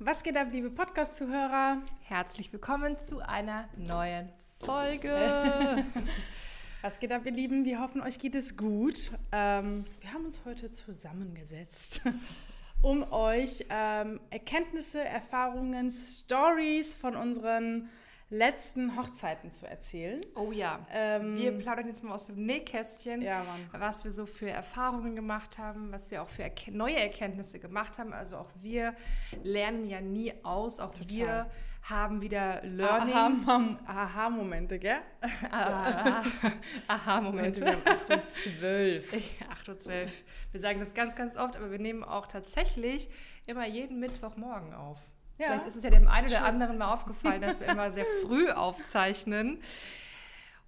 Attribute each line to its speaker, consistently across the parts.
Speaker 1: Was geht ab, liebe Podcast-Zuhörer?
Speaker 2: Herzlich willkommen zu einer neuen Folge.
Speaker 1: Was geht ab, ihr Lieben? Wir hoffen, euch geht es gut. Ähm, wir haben uns heute zusammengesetzt, um euch ähm, Erkenntnisse, Erfahrungen, Stories von unseren letzten Hochzeiten zu erzählen.
Speaker 2: Oh ja.
Speaker 1: Ähm,
Speaker 2: wir plaudern jetzt mal aus dem Nähkästchen,
Speaker 1: Ja,
Speaker 2: was wir so für Erfahrungen gemacht haben, was wir auch für erke neue Erkenntnisse gemacht haben. Also auch wir lernen ja nie aus. Auch
Speaker 1: Total.
Speaker 2: wir haben wieder Learnings.
Speaker 1: Aha- Aha-Momente, gell?
Speaker 2: Aha- Aha-Momente.
Speaker 1: Wir haben 8 und 12.
Speaker 2: 8.12 Uhr. Wir sagen das ganz, ganz oft, aber wir nehmen auch tatsächlich immer jeden Mittwochmorgen auf.
Speaker 1: Ja.
Speaker 2: Vielleicht ist es ja dem einen oder anderen mal aufgefallen, dass wir immer sehr früh aufzeichnen.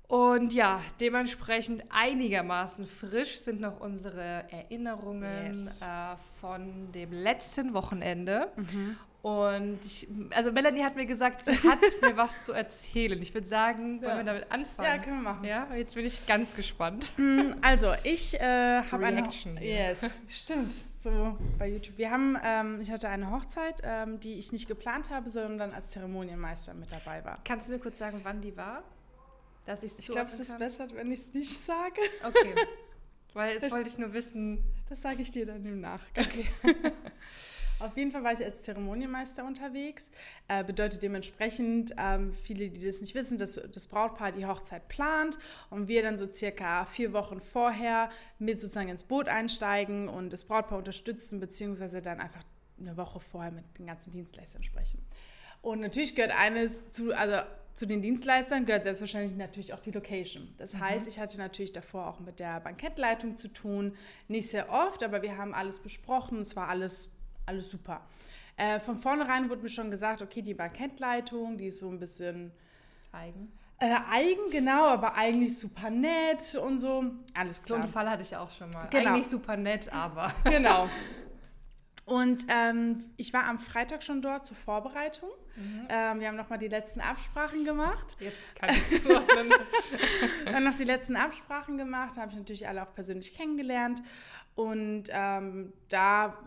Speaker 2: Und ja, dementsprechend einigermaßen frisch sind noch unsere Erinnerungen
Speaker 1: Yes.
Speaker 2: äh, von dem letzten Wochenende.
Speaker 1: Mhm.
Speaker 2: Und ich, also Melanie hat mir gesagt, sie hat mir was zu erzählen. Ich würde sagen, wollen
Speaker 1: Ja.
Speaker 2: wir damit anfangen?
Speaker 1: Ja, können wir machen.
Speaker 2: Ja, jetzt bin ich ganz gespannt.
Speaker 1: Mm, Also, ich äh, habe eine
Speaker 2: Reaction hier.
Speaker 1: Yes, stimmt. So bei YouTube. Wir haben, ähm, ich hatte eine Hochzeit, ähm, die ich nicht geplant habe, sondern als Zeremonienmeister mit dabei war.
Speaker 2: Kannst du mir kurz sagen, wann die war? Dass ich's
Speaker 1: Ich glaube, es ist besser, wenn ich es nicht sage.
Speaker 2: Okay. Weil jetzt wollte ich nur wissen.
Speaker 1: Das sage ich dir dann im Nachgang. Auf jeden Fall war ich als Zeremonienmeister unterwegs. Äh, bedeutet dementsprechend, ähm, viele, die das nicht wissen, dass das Brautpaar die Hochzeit plant und wir dann so circa vier Wochen vorher mit sozusagen ins Boot einsteigen und das Brautpaar unterstützen, beziehungsweise dann einfach eine Woche vorher mit den ganzen Dienstleistern sprechen. Und natürlich gehört eines zu, also zu den Dienstleistern gehört selbstverständlich natürlich auch die Location. Das heißt, ich hatte natürlich davor auch mit der Bankettleitung zu tun. Nicht sehr oft, aber wir haben alles besprochen. Es war alles, alles super. Äh, von vornherein wurde mir schon gesagt, okay, die Bankettleitung, die ist so ein bisschen
Speaker 2: Eigen.
Speaker 1: äh, eigen, genau, aber eigentlich super nett und so. Alles
Speaker 2: So
Speaker 1: klar.
Speaker 2: einen Fall hatte ich auch schon mal.
Speaker 1: Genau.
Speaker 2: Eigentlich super nett, aber.
Speaker 1: Genau. Und ähm, ich war am Freitag schon dort zur Vorbereitung. Ähm, wir haben nochmal die letzten Absprachen gemacht.
Speaker 2: Jetzt kann ich.
Speaker 1: Dann noch die letzten Absprachen gemacht, habe ich natürlich alle auch persönlich kennengelernt. Und ähm, da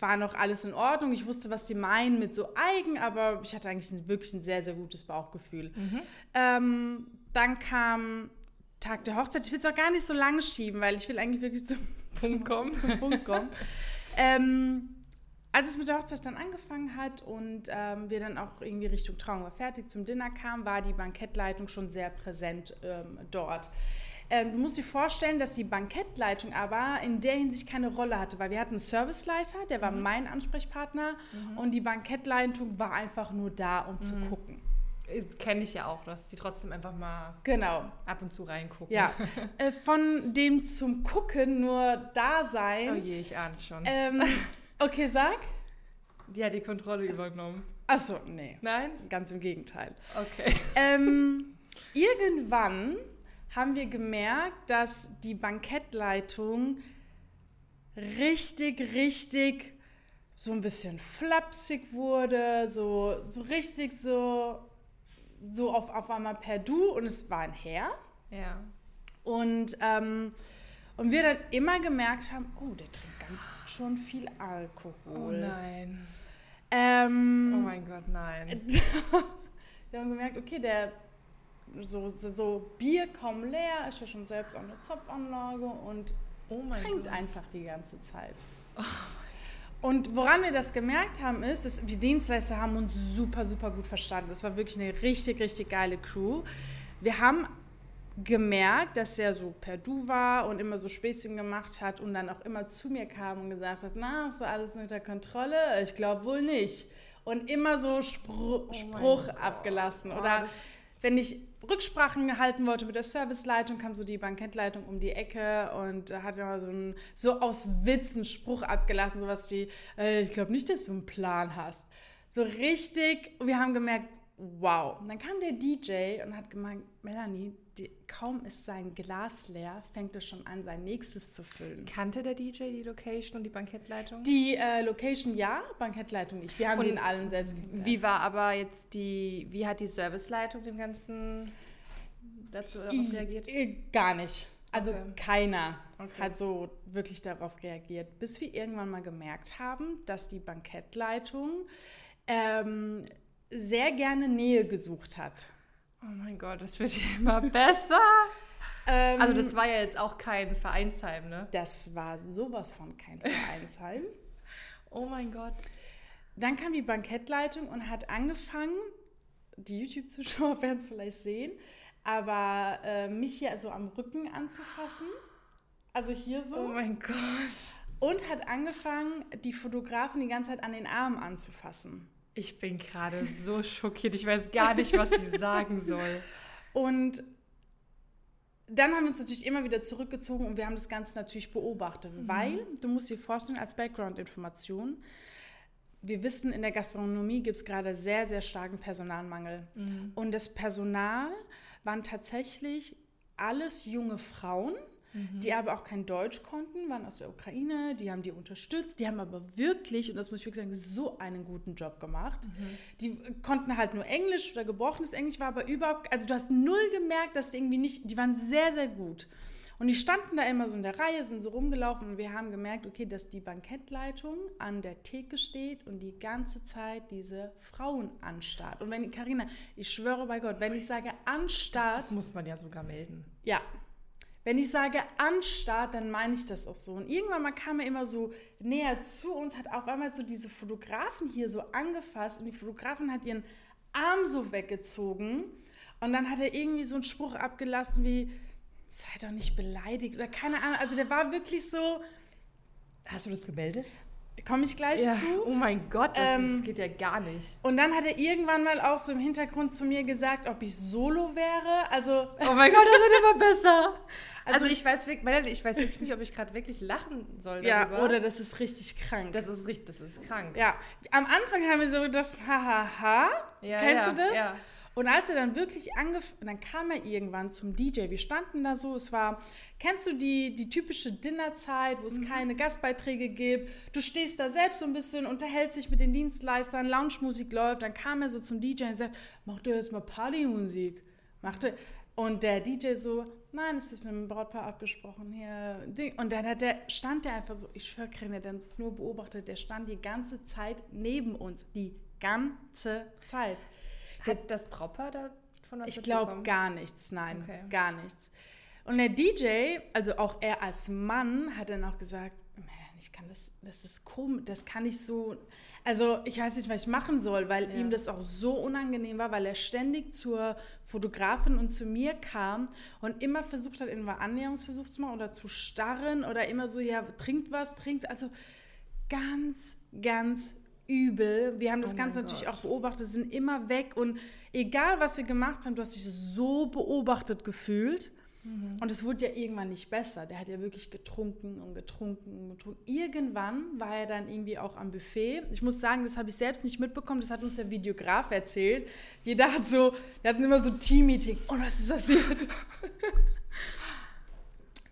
Speaker 1: war noch alles in Ordnung. Ich wusste, was die meinen mit so eigen, aber ich hatte eigentlich ein, wirklich ein sehr, sehr gutes Bauchgefühl. Ähm, dann kam Tag der Hochzeit. Ich will es auch gar nicht so lange schieben, weil ich will eigentlich wirklich zum
Speaker 2: Punkt kommen.
Speaker 1: zum Punkt kommen. ähm, als es mit der Hochzeit dann angefangen hat und ähm, wir dann auch irgendwie Richtung Trauung war fertig zum Dinner kamen, war die Bankettleitung schon sehr präsent ähm, dort. Ähm, du musst dir vorstellen, dass die Bankettleitung aber in der Hinsicht keine Rolle hatte, weil wir hatten einen Serviceleiter, der war mein Ansprechpartner und die Bankettleitung war einfach nur da, um zu gucken.
Speaker 2: Kenne ich ja auch, dass die trotzdem einfach mal
Speaker 1: Genau.
Speaker 2: ab und zu reingucken.
Speaker 1: Ja, äh, von dem zum Gucken nur da sein.
Speaker 2: Oh je, ich ahne es schon.
Speaker 1: Ähm, okay, sag.
Speaker 2: Die hat die Kontrolle übernommen.
Speaker 1: Achso, nee.
Speaker 2: Nein?
Speaker 1: Ganz im Gegenteil.
Speaker 2: Okay.
Speaker 1: Ähm, irgendwann haben wir gemerkt, dass die Bankettleitung richtig, richtig so ein bisschen flapsig wurde, so, so richtig so, so auf, auf einmal per Du und es war ein Herr.
Speaker 2: Ja.
Speaker 1: Und, ähm, und wir dann immer gemerkt haben, oh, der trinkt ganz schon viel Alkohol.
Speaker 2: Oh nein.
Speaker 1: Ähm,
Speaker 2: Oh mein Gott, nein.
Speaker 1: Wir haben gemerkt, okay, der so, so, Bier kaum leer, ist ja schon selbst auch eine Zopfanlage und
Speaker 2: Oh
Speaker 1: trinkt
Speaker 2: Gott.
Speaker 1: einfach die ganze Zeit. Und woran wir das gemerkt haben, ist, dass wir Dienstleister haben uns super, super gut verstanden. Das war wirklich eine richtig, richtig geile Crew. Wir haben gemerkt, dass er so per Du war und immer so Späßchen gemacht hat und dann auch immer zu mir kam und gesagt hat, na, ist alles unter Kontrolle? Ich glaube wohl nicht. Und immer so Spru
Speaker 2: mein
Speaker 1: Spruch abgelassen.
Speaker 2: Oh,
Speaker 1: Oder wenn ich Rücksprachen gehalten wollte mit der Serviceleitung, kam so die Bankettleitung um die Ecke und hat immer so, ein, so aus Witz einen Spruch abgelassen, sowas wie, äh, ich glaube nicht, dass du einen Plan hast. So richtig, wir haben gemerkt, wow. Und dann kam der DJ und hat gemeint, Melanie, die, kaum ist sein Glas leer, fängt er schon an, sein nächstes zu füllen.
Speaker 2: Kannte der DJ die Location und die Bankettleitung?
Speaker 1: Die äh, Location ja, Bankettleitung nicht. Wir haben
Speaker 2: Und
Speaker 1: den allen selbst geklärt.
Speaker 2: Wie war aber jetzt die, wie hat die Serviceleitung dem Ganzen dazu darauf reagiert?
Speaker 1: Äh, Gar nicht. Also
Speaker 2: Okay.
Speaker 1: keiner
Speaker 2: Okay.
Speaker 1: hat so wirklich darauf reagiert, bis wir irgendwann mal gemerkt haben, dass die Bankettleitung ähm, sehr gerne Nähe gesucht hat.
Speaker 2: Oh mein Gott, das wird ja immer besser.
Speaker 1: Ähm,
Speaker 2: Also das war ja jetzt auch kein Vereinsheim, ne?
Speaker 1: das war sowas von kein Vereinsheim.
Speaker 2: Oh mein Gott.
Speaker 1: Dann kam die Bankettleitung und hat angefangen, die YouTube-Zuschauer werden es vielleicht sehen, aber äh, mich hier also am Rücken anzufassen. Also hier so.
Speaker 2: Oh mein Gott.
Speaker 1: Und hat angefangen, die Fotografen die ganze Zeit an den Arm anzufassen.
Speaker 2: Ich bin gerade so schockiert. Ich weiß gar nicht, was ich sagen soll.
Speaker 1: Und dann haben wir uns natürlich immer wieder zurückgezogen und wir haben das Ganze natürlich beobachtet, weil du musst dir vorstellen, als Background-Information, wir wissen, in der Gastronomie gibt es gerade sehr, sehr starken Personalmangel. Und das Personal waren tatsächlich alles junge Frauen, die aber auch kein Deutsch konnten, waren aus der Ukraine, die haben die unterstützt, die haben aber wirklich, und das muss ich wirklich sagen, so einen guten Job gemacht. Die konnten halt nur Englisch oder gebrochenes Englisch, war aber überhaupt, also du hast null gemerkt, dass die irgendwie nicht, die waren sehr, sehr gut. Und die standen da immer so in der Reihe, sind so rumgelaufen und wir haben gemerkt, okay, dass die Bankettleitung an der Theke steht und die ganze Zeit diese Frauen anstarrt. Und wenn, Karina, ich schwöre bei Gott, wenn ich sage anstarrt,
Speaker 2: Das muss man ja sogar melden.
Speaker 1: ja. Wenn ich sage anstarrt, dann meine ich das auch so. Und irgendwann mal kam er immer so näher zu uns, hat auf einmal so diese Fotografen hier so angefasst und die Fotografin hat ihren Arm so weggezogen. Und dann hat er irgendwie so einen Spruch abgelassen wie, sei doch nicht beleidigt oder keine Ahnung. Also der war wirklich so,
Speaker 2: Hast du das gemeldet?
Speaker 1: Komme ich gleich zu.
Speaker 2: Oh mein Gott, das,
Speaker 1: Ähm,
Speaker 2: geht ja gar nicht.
Speaker 1: Und dann hat er irgendwann mal auch so im Hintergrund zu mir gesagt, ob ich solo wäre. Also
Speaker 2: Oh mein Gott, das wird immer besser.
Speaker 1: Also-
Speaker 2: Also, ich weiß wirklich, ich weiß wirklich nicht, ob ich gerade wirklich lachen soll
Speaker 1: ja,
Speaker 2: darüber.
Speaker 1: oder das ist richtig krank.
Speaker 2: das ist richtig, das ist krank.
Speaker 1: Ja, am Anfang haben wir so gedacht, hahaha,
Speaker 2: Ja,
Speaker 1: kennst
Speaker 2: ja,
Speaker 1: du das?
Speaker 2: ja.
Speaker 1: Und als er dann wirklich angefangen, dann kam er irgendwann zum DJ. Wir standen da so, es war, kennst du die, die typische Dinnerzeit, wo es
Speaker 2: Mhm.
Speaker 1: keine Gastbeiträge gibt? Du stehst da selbst so ein bisschen, unterhältst dich mit den Dienstleistern, Lounge-Musik läuft. Dann kam er so zum DJ und sagt, mach doch jetzt mal Partymusik. Machte. Und der DJ so, nein, es ist mit dem Brautpaar abgesprochen hier. Und dann hat der, stand der einfach so, ich schwöre, Karina, der hat es nur beobachtet, der stand die ganze Zeit neben uns. Die ganze Zeit.
Speaker 2: Hat das Brautpaar davon was
Speaker 1: Ich glaube gar nichts, nein,
Speaker 2: Okay.
Speaker 1: gar nichts. Und der DJ, also auch er als Mann, hat dann auch gesagt, "Man, ich kann das, das ist komisch, das kann ich so, also ich weiß nicht, was ich machen soll, weil
Speaker 2: Ja.
Speaker 1: ihm das auch so unangenehm war, weil er ständig zur Fotografin und zu mir kam und immer versucht hat, einen Annäherungsversuch zu machen oder zu starren oder immer so, ja, trinkt was, trinkt, also ganz, ganz übel. Wir haben das
Speaker 2: Oh
Speaker 1: Ganze natürlich
Speaker 2: Gott.
Speaker 1: auch beobachtet, sind immer weg und egal was wir gemacht haben, du hast dich so beobachtet gefühlt.
Speaker 2: Mhm.
Speaker 1: Und es wurde ja irgendwann nicht besser. Der hat ja wirklich getrunken und getrunken und getrunken. Irgendwann war er dann irgendwie auch am Buffet. Ich muss sagen, das habe ich selbst nicht mitbekommen. Das hat uns der Videograf erzählt. Jeder hat so, wir hatten immer so Team-Meeting. Oh, was ist passiert?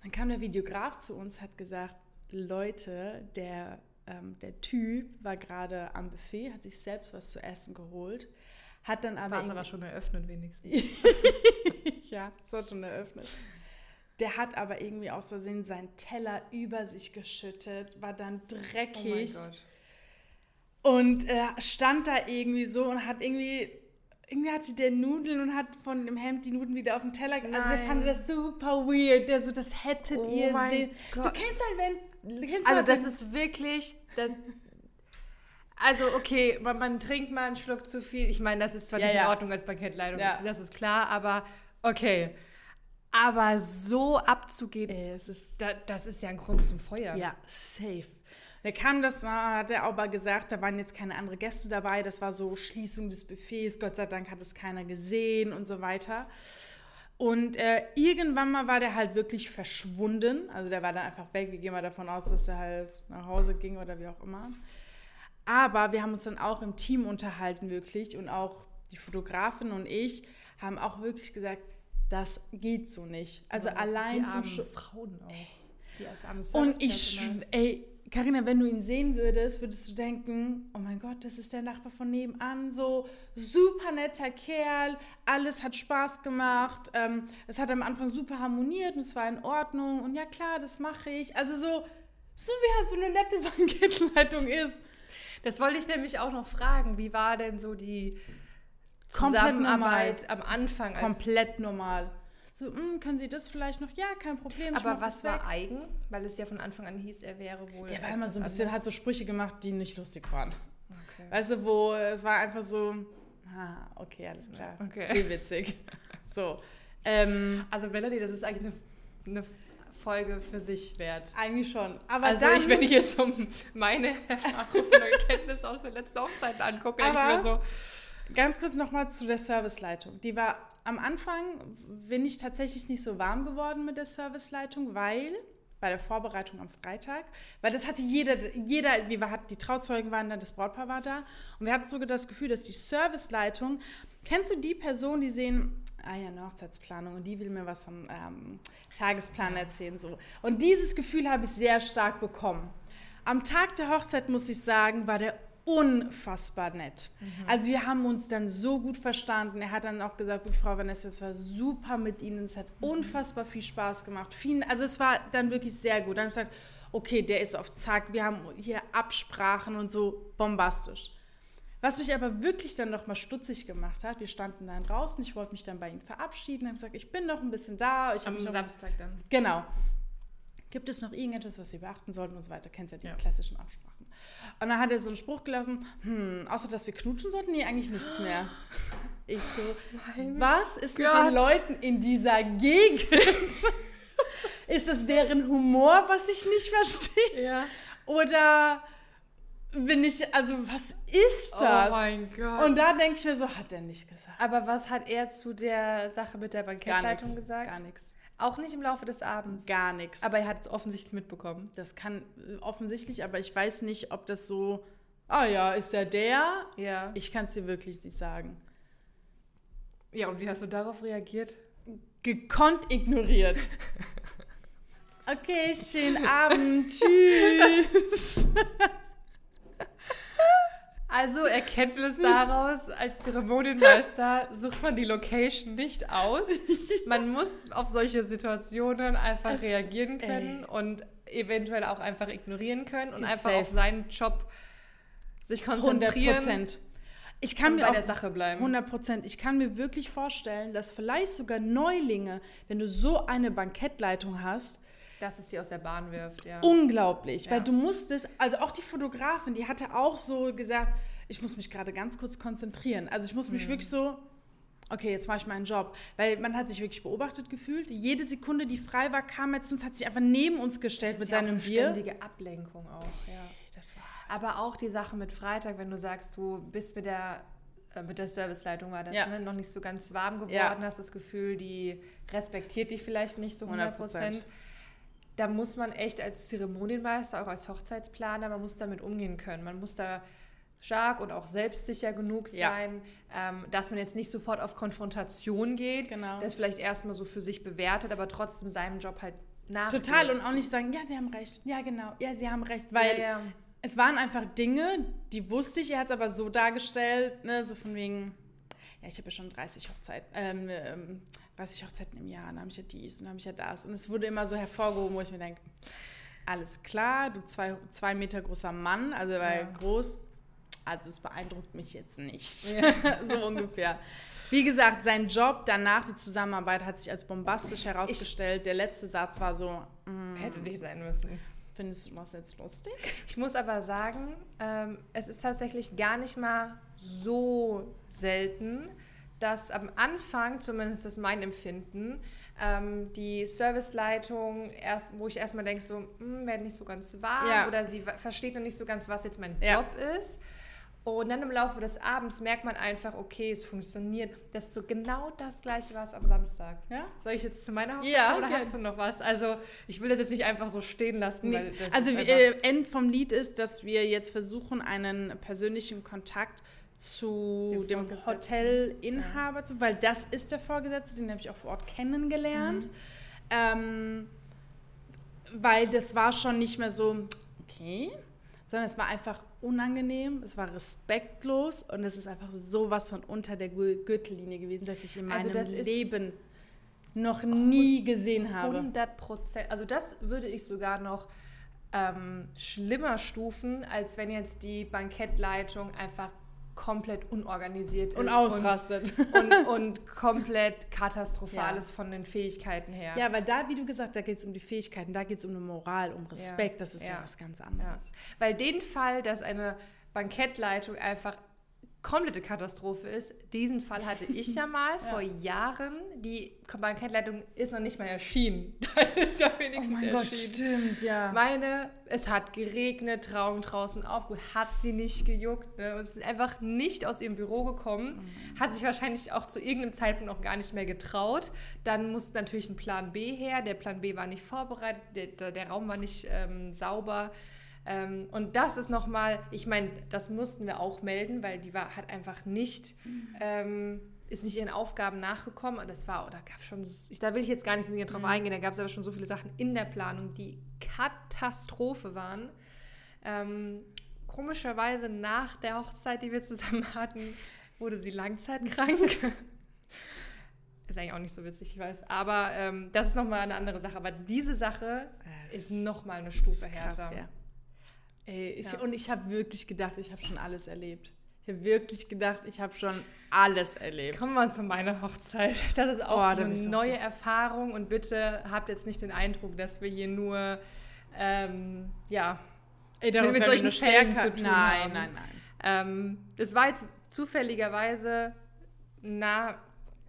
Speaker 1: Dann kam der Videograf zu uns, hat gesagt, Leute, der, ähm, der Typ war gerade am Buffet, hat sich selbst was zu essen geholt, hat dann aber...
Speaker 2: War es aber schon eröffnet wenigstens.
Speaker 1: ja, das hat schon eröffnet. Der hat aber irgendwie aus Versehen seinen Teller über sich geschüttet, war dann
Speaker 2: Oh mein
Speaker 1: dreckig
Speaker 2: Gott.
Speaker 1: und äh, stand da irgendwie so und hat irgendwie, irgendwie hatte der Nudeln und hat von dem Hemd die Nudeln wieder auf den Teller. ge- Also der
Speaker 2: Nein.
Speaker 1: fand das super weird. Der so, das hättet
Speaker 2: Oh
Speaker 1: ihr sehen. Du
Speaker 2: Gott.
Speaker 1: kennst halt, wenn. Kennst
Speaker 2: Also
Speaker 1: halt,
Speaker 2: das
Speaker 1: wenn-
Speaker 2: ist wirklich, das, also okay, man, man trinkt mal einen Schluck zu viel. Ich meine, das ist zwar
Speaker 1: Ja,
Speaker 2: nicht in
Speaker 1: ja.
Speaker 2: Ordnung als Bankettleitung,
Speaker 1: Ja.
Speaker 2: das ist klar, aber okay. Aber so abzugehen,
Speaker 1: es ist
Speaker 2: da, das ist ja ein Grund zum Feuer.
Speaker 1: Ja, safe. Da kam das, hat er aber gesagt, da waren jetzt keine anderen Gäste dabei. Das war so Schließung des Buffets. Gott sei Dank hat es keiner gesehen und so weiter. Und äh, irgendwann mal war der halt wirklich verschwunden. Also der war dann einfach weg. Wir gehen mal davon aus, dass er halt nach Hause ging oder wie auch immer. Aber wir haben uns dann auch im Team unterhalten wirklich und auch die Fotografin und ich haben auch wirklich gesagt, das geht so nicht. Also
Speaker 2: Aber
Speaker 1: allein
Speaker 2: die armen Frauen auch. Die als arme
Speaker 1: und ich, ey, Carina, wenn du ihn sehen würdest, würdest du denken, oh mein Gott, das ist der Nachbar von nebenan, so super netter Kerl, alles hat Spaß gemacht, ähm, es hat am Anfang super harmoniert und es war in Ordnung und ja klar, das mache ich. Also so, so wie halt so eine nette Bankettleitung ist.
Speaker 2: Das wollte ich nämlich auch noch fragen. Wie war denn so die Zusammenarbeit am Anfang?
Speaker 1: Komplett normal. So, "Mm, können Sie das vielleicht noch? Ja, kein Problem.
Speaker 2: Aber was war
Speaker 1: weg."
Speaker 2: eigen? Weil es ja von Anfang an hieß, er wäre wohl.
Speaker 1: Der war immer so ein bisschen, hat so Sprüche gemacht, die nicht lustig waren.
Speaker 2: Okay.
Speaker 1: Weißt du, wo es war einfach so, ah, okay, alles klar.
Speaker 2: Okay.
Speaker 1: Wie witzig. So. Ähm,
Speaker 2: Also Melanie, das ist eigentlich eine, eine Folge für sich wert.
Speaker 1: eigentlich schon. Aber
Speaker 2: also
Speaker 1: dann,
Speaker 2: ich, wenn ich jetzt so meine Erfahrungen und Erkenntnisse aus den letzten Hochzeiten angucke, denke ich
Speaker 1: Aber-
Speaker 2: mir so,
Speaker 1: Ganz kurz nochmal zu der Serviceleitung. Die war am Anfang, bin ich tatsächlich nicht so warm geworden mit der Serviceleitung, weil bei der Vorbereitung am Freitag, weil das hatte jeder, jeder, wir hatten, die Trauzeugen waren da, das Brautpaar war da und wir hatten sogar das Gefühl, dass die Serviceleitung, kennst du die Person, die sehen, ah ja, eine Hochzeitsplanung und die will mir was vom ähm, Tagesplan erzählen, so. Und dieses Gefühl habe ich sehr stark bekommen. Am Tag der Hochzeit, muss ich sagen, war der unfassbar nett. Also wir haben uns dann so gut verstanden. Er hat dann auch gesagt, wirklich, Frau Vanessa, es war super mit Ihnen. Es hat unfassbar viel Spaß gemacht. Vielen, also es war dann wirklich sehr gut. Dann habe ich gesagt, okay, der ist auf Zack. Wir haben hier Absprachen und so bombastisch. Was mich aber wirklich dann noch mal stutzig gemacht hat, wir standen dann draußen, ich wollte mich dann bei ihm verabschieden, habe gesagt, ich bin noch ein bisschen da. Ich
Speaker 2: am
Speaker 1: noch
Speaker 2: Samstag dann.
Speaker 1: Genau. Gibt es noch irgendetwas, was wir beachten sollten und so weiter? Kennst ja die
Speaker 2: Ja.
Speaker 1: klassischen Absprachen. Und dann hat er so einen Spruch gelassen, hm, außer dass wir knutschen sollten, nee, eigentlich nichts mehr. Ich so, was ist mit
Speaker 2: Gott.
Speaker 1: den Leuten in dieser Gegend? ist das deren Humor, was ich nicht verstehe?
Speaker 2: Ja.
Speaker 1: Oder bin ich, also was ist
Speaker 2: Oh
Speaker 1: das?
Speaker 2: mein Gott.
Speaker 1: und da denke ich mir so, hat er nicht gesagt.
Speaker 2: Aber was hat er zu der Sache mit der
Speaker 1: Gar
Speaker 2: Bankettleitung gesagt?
Speaker 1: Gar nichts.
Speaker 2: Auch nicht im Laufe des Abends.
Speaker 1: Gar nichts.
Speaker 2: Aber er hat es offensichtlich mitbekommen.
Speaker 1: Das kann äh, offensichtlich, aber ich weiß nicht, ob das so, ah ja, ist er der?
Speaker 2: Ja.
Speaker 1: Ich kann es dir wirklich nicht sagen.
Speaker 2: Ja, und wie hast du darauf reagiert?
Speaker 1: Gekonnt ignoriert. Okay, schönen Abend. Tschüss.
Speaker 2: Also Erkenntnis daraus, als Zeremonienmeister sucht man die Location nicht aus. Man muss auf solche Situationen einfach reagieren können und eventuell auch einfach ignorieren können und
Speaker 1: Ist
Speaker 2: einfach
Speaker 1: safe.
Speaker 2: auf seinen Job sich
Speaker 1: 100
Speaker 2: konzentrieren
Speaker 1: Prozent. Ich kann mir
Speaker 2: bei
Speaker 1: auch
Speaker 2: der Sache bleiben.
Speaker 1: 100 Prozent. Ich kann mir wirklich vorstellen, dass vielleicht sogar Neulinge, wenn du so eine Bankettleitung hast,
Speaker 2: Dass es sie aus der Bahn wirft, ja.
Speaker 1: unglaublich,
Speaker 2: Ja.
Speaker 1: weil du musstest, also auch die Fotografin, die hatte auch so gesagt, ich muss mich gerade ganz kurz konzentrieren. Also ich muss
Speaker 2: Mhm.
Speaker 1: mich wirklich so, okay, jetzt mache ich meinen Job, weil man hat sich wirklich beobachtet gefühlt. Jede Sekunde, die frei war, kam er zu uns, hat sich einfach neben uns gestellt
Speaker 2: Das
Speaker 1: mit
Speaker 2: ja auch
Speaker 1: seinem
Speaker 2: eine
Speaker 1: Bier.
Speaker 2: ständige Ablenkung auch, ja.
Speaker 1: Das war
Speaker 2: Aber auch die Sache mit Freitag, wenn du sagst, du bist mit der, äh, mit der Serviceleitung war das,
Speaker 1: Ja.
Speaker 2: ne, noch nicht so ganz warm geworden,
Speaker 1: Ja.
Speaker 2: hast das Gefühl, die respektiert dich vielleicht nicht so 100
Speaker 1: 100%.
Speaker 2: Prozent. Da muss man echt als Zeremonienmeister, auch als Hochzeitsplaner, man muss damit umgehen können. Man muss da stark und auch selbstsicher genug
Speaker 1: Ja.
Speaker 2: sein, ähm, dass man jetzt nicht sofort auf Konfrontation geht,
Speaker 1: Genau.
Speaker 2: das vielleicht erstmal so für sich bewertet, aber trotzdem seinem Job halt nachgeht.
Speaker 1: total und auch nicht sagen, ja, Sie haben recht, ja genau, ja, Sie haben recht, weil
Speaker 2: ja, ja.
Speaker 1: es waren einfach Dinge, die wusste ich, er hat es aber so dargestellt, ne, so von wegen, ja, ich habe ja schon 30 Hochzeiten, ähm, ähm, 30 Hochzeiten im Jahr, dann habe ich ja dies und dann habe ich ja das. Und es wurde immer so hervorgehoben, wo ich mir denke, alles klar, du zwei, zwei Meter großer Mann, also war
Speaker 2: Ja.
Speaker 1: groß, also es beeindruckt mich jetzt nicht.
Speaker 2: Ja.
Speaker 1: so ungefähr. Wie gesagt, sein Job danach, die Zusammenarbeit, hat sich als bombastisch herausgestellt. Der letzte Satz war so, mm,
Speaker 2: hätte nicht sein müssen.
Speaker 1: findest du das jetzt lustig?
Speaker 2: Ich muss aber sagen, ähm, es ist tatsächlich gar nicht mal so selten, dass am Anfang, zumindest ist mein Empfinden, ähm, die Serviceleitung, erst, wo ich erstmal denke, so, hm, werde nicht so ganz warm
Speaker 1: Ja.
Speaker 2: oder sie versteht noch nicht so ganz, was jetzt mein
Speaker 1: Ja.
Speaker 2: Job ist. Und dann im Laufe des Abends merkt man einfach, okay, es funktioniert. Das ist so genau das Gleiche war es am Samstag.
Speaker 1: Ja?
Speaker 2: Soll ich jetzt zu meiner Hochzeit
Speaker 1: Ja,
Speaker 2: oder
Speaker 1: gern.
Speaker 2: hast du noch was? Also ich will das jetzt nicht einfach so stehen lassen, das
Speaker 1: also äh, End vom Lied ist, dass wir jetzt versuchen, einen persönlichen Kontakt zu
Speaker 2: Dem
Speaker 1: dem,
Speaker 2: Vorgesetzten.
Speaker 1: Hotelinhaber zu, weil das ist der Vorgesetzte, den habe ich auch vor Ort kennengelernt.
Speaker 2: Mhm.
Speaker 1: Ähm, weil das war schon nicht mehr so, okay, sondern es war einfach unangenehm, es war respektlos und es ist einfach sowas von unter der Gür- Gürtellinie gewesen, dass ich in meinem
Speaker 2: Also das ist-
Speaker 1: Leben noch nie gesehen habe.
Speaker 2: 100 Prozent. Also das würde ich sogar noch ähm, schlimmer stufen, als wenn jetzt die Bankettleitung einfach komplett unorganisiert
Speaker 1: Und
Speaker 2: ist
Speaker 1: ausrastet.
Speaker 2: Und, und, und komplett katastrophal
Speaker 1: Ja.
Speaker 2: ist von den Fähigkeiten her.
Speaker 1: Ja, weil da, wie du gesagt, da geht es um die Fähigkeiten, da geht es um eine Moral, um Respekt. Das ist ja,
Speaker 2: Ja.
Speaker 1: was ganz
Speaker 2: Ja.
Speaker 1: anderes.
Speaker 2: Weil den Fall, dass eine Bankettleitung einfach komplette Katastrophe ist, diesen Fall hatte ich ja mal vor Jahren. Die Bankettleitung ist noch nicht mal erschienen. Da ist ja wenigstens erschienen.
Speaker 1: stimmt, ja.
Speaker 2: Meine, es hat geregnet, Trauung draußen auf, hat sie nicht gejuckt ne? und ist einfach nicht aus ihrem Büro gekommen. Hat sich wahrscheinlich auch zu irgendeinem Zeitpunkt noch gar nicht mehr getraut. Dann musste natürlich ein Plan B her. Der Plan B war nicht vorbereitet, der, der, der Raum war nicht ähm, sauber. Ähm, und das ist nochmal, ich meine, das mussten wir auch melden, weil die war, hat einfach nicht, ähm, ist nicht ihren Aufgaben nachgekommen. Und das war, oder gab schon, da will ich jetzt gar nicht so drauf eingehen, da gab es aber schon so viele Sachen in der Planung, die Katastrophe waren. Ähm, komischerweise nach der Hochzeit, die wir zusammen hatten, wurde sie langzeitkrank. ist eigentlich auch nicht so witzig, ich weiß. Aber ähm, das ist nochmal eine andere Sache. Aber diese Sache ist nochmal eine Stufe
Speaker 1: krass,
Speaker 2: härter.
Speaker 1: ja. Ey, ich,
Speaker 2: Ja.
Speaker 1: Und ich habe wirklich gedacht, ich habe schon alles erlebt. Ich habe wirklich gedacht, ich habe schon alles erlebt.
Speaker 2: Kommen wir zu meiner Hochzeit. Das ist auch
Speaker 1: Oh,
Speaker 2: so eine
Speaker 1: so
Speaker 2: neue
Speaker 1: sehr-
Speaker 2: Erfahrung und bitte habt jetzt nicht den Eindruck, dass wir hier nur ähm, ja,
Speaker 1: Ey, mit
Speaker 2: wir
Speaker 1: solchen Stärken
Speaker 2: zu tun
Speaker 1: Nein,
Speaker 2: haben.
Speaker 1: nein, nein.
Speaker 2: Ähm, das war jetzt zufälligerweise nah,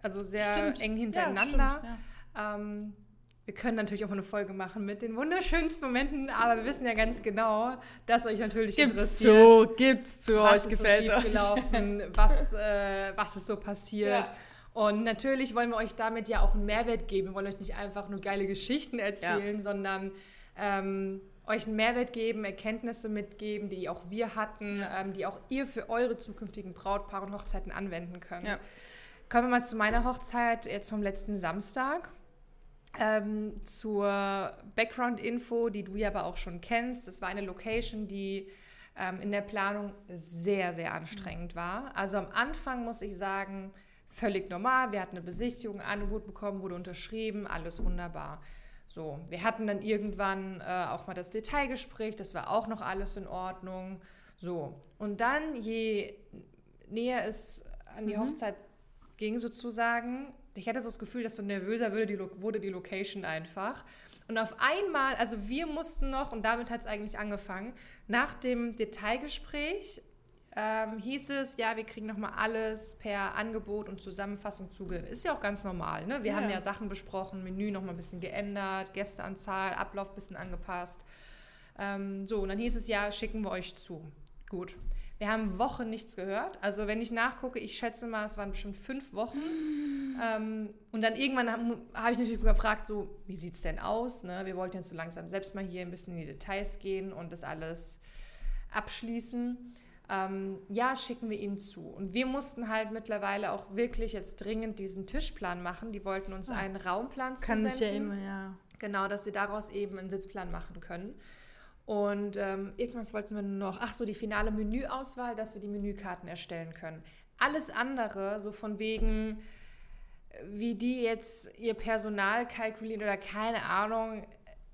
Speaker 2: also sehr
Speaker 1: Stimmt.
Speaker 2: eng
Speaker 1: Ja,
Speaker 2: hintereinander.
Speaker 1: stimmt, ja.
Speaker 2: ähm, wir können natürlich auch mal eine Folge machen mit den wunderschönsten Momenten, aber wir wissen ja ganz genau, dass euch natürlich
Speaker 1: Gibt's
Speaker 2: interessiert.
Speaker 1: zu, gibt's zu,
Speaker 2: was
Speaker 1: euch
Speaker 2: ist so
Speaker 1: gefällt euch.
Speaker 2: schiefgelaufen, was, äh, was ist so passiert.
Speaker 1: Ja.
Speaker 2: Und natürlich wollen wir euch damit ja auch einen Mehrwert geben. Wir wollen euch nicht einfach nur geile Geschichten erzählen, sondern ähm, euch einen Mehrwert geben, Erkenntnisse mitgeben, die auch wir hatten, ähm, die auch ihr für eure zukünftigen Brautpaare und Hochzeiten anwenden könnt.
Speaker 1: Ja.
Speaker 2: Kommen wir mal zu meiner Hochzeit jetzt vom letzten Samstag. Ähm, zur Background-Info, die du ja aber auch schon kennst. Das war eine Location, die ähm, in der Planung sehr, sehr anstrengend war. Also am Anfang muss ich sagen, völlig normal. Wir hatten eine Besichtigung, ein Angebot bekommen, wurde unterschrieben, alles wunderbar. So, wir hatten dann irgendwann äh, auch mal das Detailgespräch, das war auch noch alles in Ordnung. So, und dann, je näher es an die Hochzeit ging sozusagen, ich hatte so das Gefühl, dass so nervöser wurde die, wurde die Location einfach. Und auf einmal, also wir mussten noch, und damit hat es eigentlich angefangen, nach dem Detailgespräch ähm, hieß es, ja, wir kriegen nochmal alles per Angebot und Zusammenfassung zugesendet. Ist ja auch ganz normal, ne? Wir
Speaker 1: Ja.
Speaker 2: haben ja Sachen besprochen, Menü nochmal ein bisschen geändert, Gästeanzahl, Ablauf ein bisschen angepasst. Ähm, so, und dann hieß es ja, schicken wir euch zu. Gut. Wir haben Wochen nichts gehört. Also wenn ich nachgucke, ich schätze mal, es waren bestimmt fünf Wochen. Ähm, und dann irgendwann habe hab ich natürlich gefragt, so, wie sieht es denn aus? Ne? Wir wollten jetzt so langsam selbst mal hier ein bisschen in die Details gehen und das alles abschließen. Ähm, ja, schicken wir ihnen zu. Und wir mussten halt mittlerweile auch wirklich jetzt dringend diesen Tischplan machen. Die wollten uns einen Raumplan
Speaker 1: Kann
Speaker 2: zusenden.
Speaker 1: mich erinnern, ja.
Speaker 2: Genau, dass wir daraus eben einen Sitzplan machen können. Und ähm, irgendwas wollten wir noch, ach so, die finale Menüauswahl, dass wir die Menükarten erstellen können. Alles andere, so von wegen, äh, wie die jetzt ihr Personal kalkulieren oder keine Ahnung,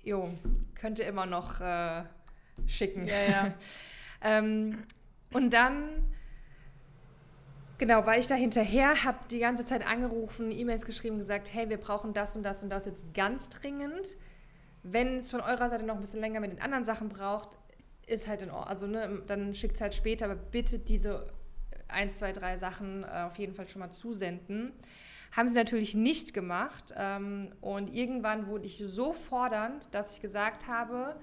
Speaker 2: jo, könnte immer noch äh, schicken.
Speaker 1: Ja, ja.
Speaker 2: Ähm, und dann, genau, war ich da hinterher, habe die ganze Zeit angerufen, E-Mails geschrieben, gesagt, hey, wir brauchen das und das und das jetzt ganz dringend. Wenn es von eurer Seite noch ein bisschen länger mit den anderen Sachen braucht, ist halt in Ordnung. Also ne, dann schickt es halt später, aber bitte diese 1, 2, 3 Sachen äh, auf jeden Fall schon mal zusenden. Haben sie natürlich nicht gemacht. Ähm, und irgendwann wurde ich so fordernd, dass ich gesagt habe,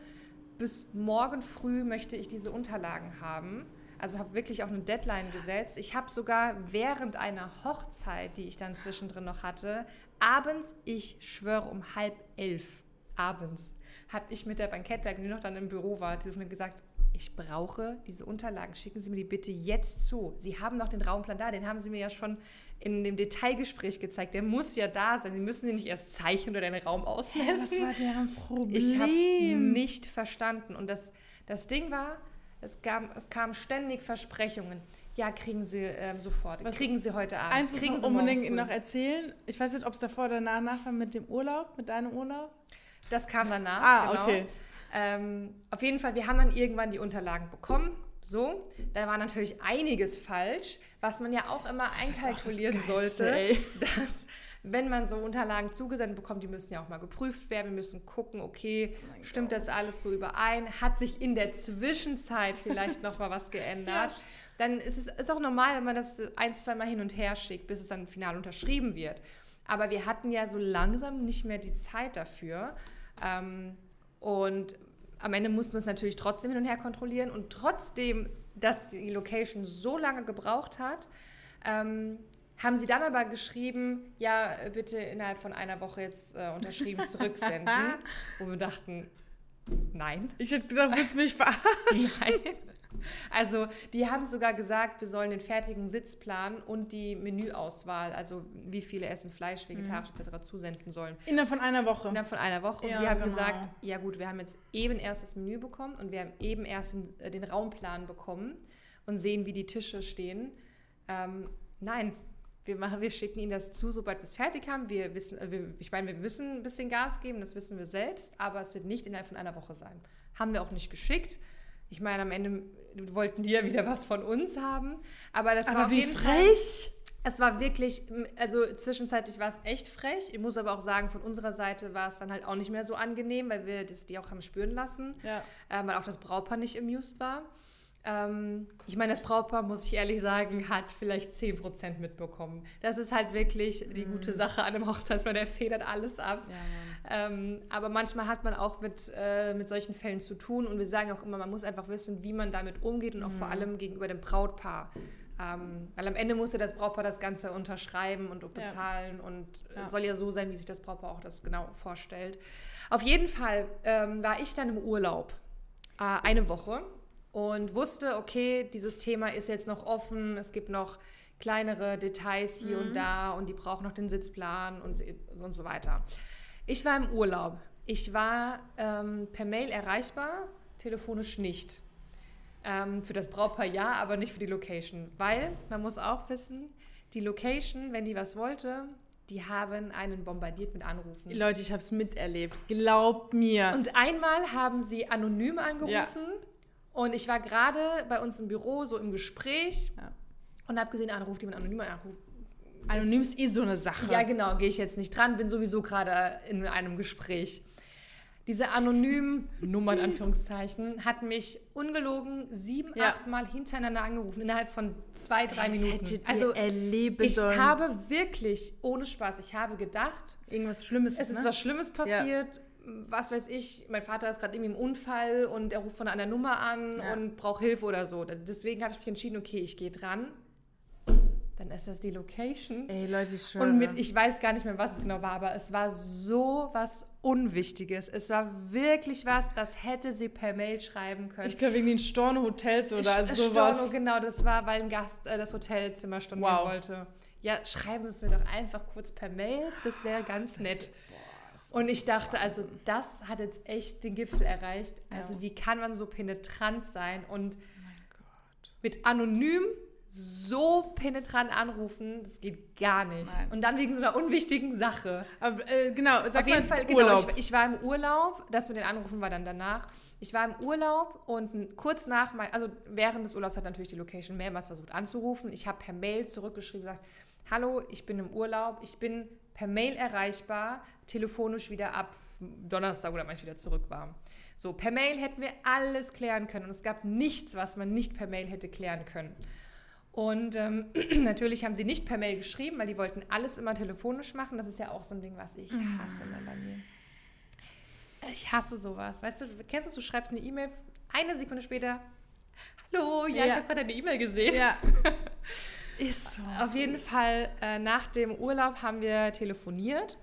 Speaker 2: bis morgen früh möchte ich diese Unterlagen haben. Also habe wirklich auch eine Deadline gesetzt. Ich habe sogar während einer Hochzeit, die ich dann zwischendrin noch hatte, abends, ich schwöre um halb elf abends, habe ich mit der Bankettleitung, die noch dann im Büro war, telefoniert und gesagt, ich brauche diese Unterlagen. Schicken Sie mir die bitte jetzt zu. Sie haben noch den Raumplan da, den haben Sie mir ja schon in dem Detailgespräch gezeigt. Der muss ja da sein. Sie müssen den nicht erst zeichnen oder den Raum ausmessen.
Speaker 1: Was war deren Problem?
Speaker 2: Ich habe es nicht verstanden. Und das, das Ding war, es, kam, es kamen ständig Versprechungen. Ja, kriegen Sie ähm, sofort.
Speaker 1: Was-
Speaker 2: kriegen Sie heute Abend.
Speaker 1: Eins muss
Speaker 2: kriegen
Speaker 1: man
Speaker 2: Sie morgen
Speaker 1: unbedingt noch erzählen. Ich weiß nicht, ob es davor oder danach war mit dem Urlaub, mit deinem Urlaub.
Speaker 2: Das kam danach.
Speaker 1: Ah,
Speaker 2: genau.
Speaker 1: okay.
Speaker 2: Ähm, auf jeden Fall, wir haben dann irgendwann die Unterlagen bekommen. So, da war natürlich einiges falsch, was man ja auch immer einkalkulieren das das sollte, dass wenn man so Unterlagen zugesendet bekommt, die müssen ja auch mal geprüft werden. Wir müssen gucken, okay, oh stimmt Gott. das alles so überein? Hat sich in der Zwischenzeit vielleicht noch mal was geändert? ja. Dann ist es ist auch normal, wenn man das ein, zwei Mal hin und her schickt, bis es dann final unterschrieben wird. Aber wir hatten ja so langsam nicht mehr die Zeit dafür. Ähm, und am Ende mussten wir es natürlich trotzdem hin und her kontrollieren. Und trotzdem, dass die Location so lange gebraucht hat, ähm, haben sie dann aber geschrieben, ja, bitte innerhalb von einer Woche jetzt äh, unterschrieben zurücksenden. wo wir dachten, nein.
Speaker 1: Ich hätte gedacht, willst du mich verarschen? Nein.
Speaker 2: Also die haben sogar gesagt, wir sollen den fertigen Sitzplan und die Menüauswahl, also wie viele essen Fleisch, vegetarisch mhm. etc. zusenden sollen.
Speaker 1: Innerhalb von einer Woche.
Speaker 2: Innerhalb von einer Woche. Ja, und die haben genau. gesagt, ja gut, wir haben jetzt eben erst das Menü bekommen und wir haben eben erst den, äh, den Raumplan bekommen und sehen, wie die Tische stehen. Ähm, nein, wir, machen, wir schicken ihnen das zu, sobald wir es fertig haben. Wir wissen, äh, wir, ich meine, wir müssen ein bisschen Gas geben, das wissen wir selbst, aber es wird nicht innerhalb von einer Woche sein. Haben wir auch nicht geschickt. Ich meine, am Ende wollten die ja wieder was von uns haben, aber das aber war auf
Speaker 1: wie jeden frech.
Speaker 2: Fall. Es war wirklich, also zwischenzeitlich war es echt frech. Ich muss aber auch sagen, von unserer Seite war es dann halt auch nicht mehr so angenehm, weil wir das die auch haben spüren lassen, ja. äh, weil auch das Brautpaar nicht amused war. Ähm, ich meine, das Brautpaar, muss ich ehrlich sagen, hat vielleicht 10% mitbekommen. Das ist halt wirklich die mhm. gute Sache an einem Hochzeitsmann, der federt alles ab. Ja, ähm, aber manchmal hat man auch mit, äh, mit solchen Fällen zu tun und wir sagen auch immer, man muss einfach wissen, wie man damit umgeht und auch mhm. vor allem gegenüber dem Brautpaar. Ähm, weil am Ende musste das Brautpaar das Ganze unterschreiben und bezahlen ja. und ja. soll ja so sein, wie sich das Brautpaar auch das genau vorstellt. Auf jeden Fall ähm, war ich dann im Urlaub. Äh, eine Woche und wusste, okay, dieses Thema ist jetzt noch offen, es gibt noch kleinere Details hier mhm. und da und die brauchen noch den Sitzplan und, und so weiter. Ich war im Urlaub. Ich war ähm, per Mail erreichbar, telefonisch nicht. Ähm, für das Brautpaar ja, aber nicht für die Location. Weil, man muss auch wissen, die Location, wenn die was wollte, die haben einen bombardiert mit Anrufen.
Speaker 1: Leute, ich habe es miterlebt. Glaub mir.
Speaker 2: Und einmal haben sie anonym angerufen. Ja. Und ich war gerade bei uns im Büro, so im Gespräch ja. und habe gesehen, ah, da ruft jemand anonym an.
Speaker 1: Anonym ist eh so eine Sache.
Speaker 2: Ja, genau, gehe ich jetzt nicht dran, bin sowieso gerade in einem Gespräch. Diese anonymen Nummer in Anführungszeichen hat mich ungelogen sieben, ja. acht Mal hintereinander angerufen innerhalb von zwei, drei das Minuten.
Speaker 1: Also
Speaker 2: ich sollen. habe wirklich ohne Spaß, ich habe gedacht,
Speaker 1: irgendwas Schlimmes.
Speaker 2: Es ist ne? was Schlimmes passiert. Ja was weiß ich, mein Vater ist gerade irgendwie im Unfall und er ruft von einer Nummer an ja. und braucht Hilfe oder so. Deswegen habe ich mich entschieden, okay, ich gehe dran. Dann ist das die Location.
Speaker 1: Ey, Leute, schwöre.
Speaker 2: Und mit, ich weiß gar nicht mehr, was es genau war, aber es war so was Unwichtiges. Es war wirklich was, das hätte sie per Mail schreiben können.
Speaker 1: Ich glaube, wegen den Storno-Hotels oder Sch sowas. Storno,
Speaker 2: genau, das war, weil ein Gast äh, das Hotelzimmer stornieren wow. wollte. Ja, schreiben Sie es mir doch einfach kurz per Mail. Das wäre ganz nett. Und ich dachte, also das hat jetzt echt den Gipfel erreicht. Also ja. wie kann man so penetrant sein und oh mit anonym so penetrant anrufen, das geht gar nicht. Nein. Und dann wegen so einer unwichtigen Sache.
Speaker 1: Aber, äh, genau,
Speaker 2: auf jeden Fall, genau, Urlaub. Ich, ich, war im Urlaub, das mit den Anrufen war dann danach. Ich war im Urlaub und kurz nach, mein, also während des Urlaubs hat natürlich die Location mehrmals versucht anzurufen. Ich habe per Mail zurückgeschrieben, gesagt, hallo, ich bin im Urlaub, ich bin per Mail erreichbar, telefonisch wieder ab Donnerstag oder manchmal wieder zurück war. So, per Mail hätten wir alles klären können und es gab nichts, was man nicht per Mail hätte klären können. Und ähm, natürlich haben sie nicht per Mail geschrieben, weil die wollten alles immer telefonisch machen. Das ist ja auch so ein Ding, was ich mhm. hasse, Melanie. Ich hasse sowas. Weißt du, kennst du, du schreibst eine E-Mail, eine Sekunde später, hallo, ja, ja. ich habe gerade eine E-Mail gesehen. Ja. Ist so. Auf jeden Fall, äh, nach dem Urlaub haben wir telefoniert,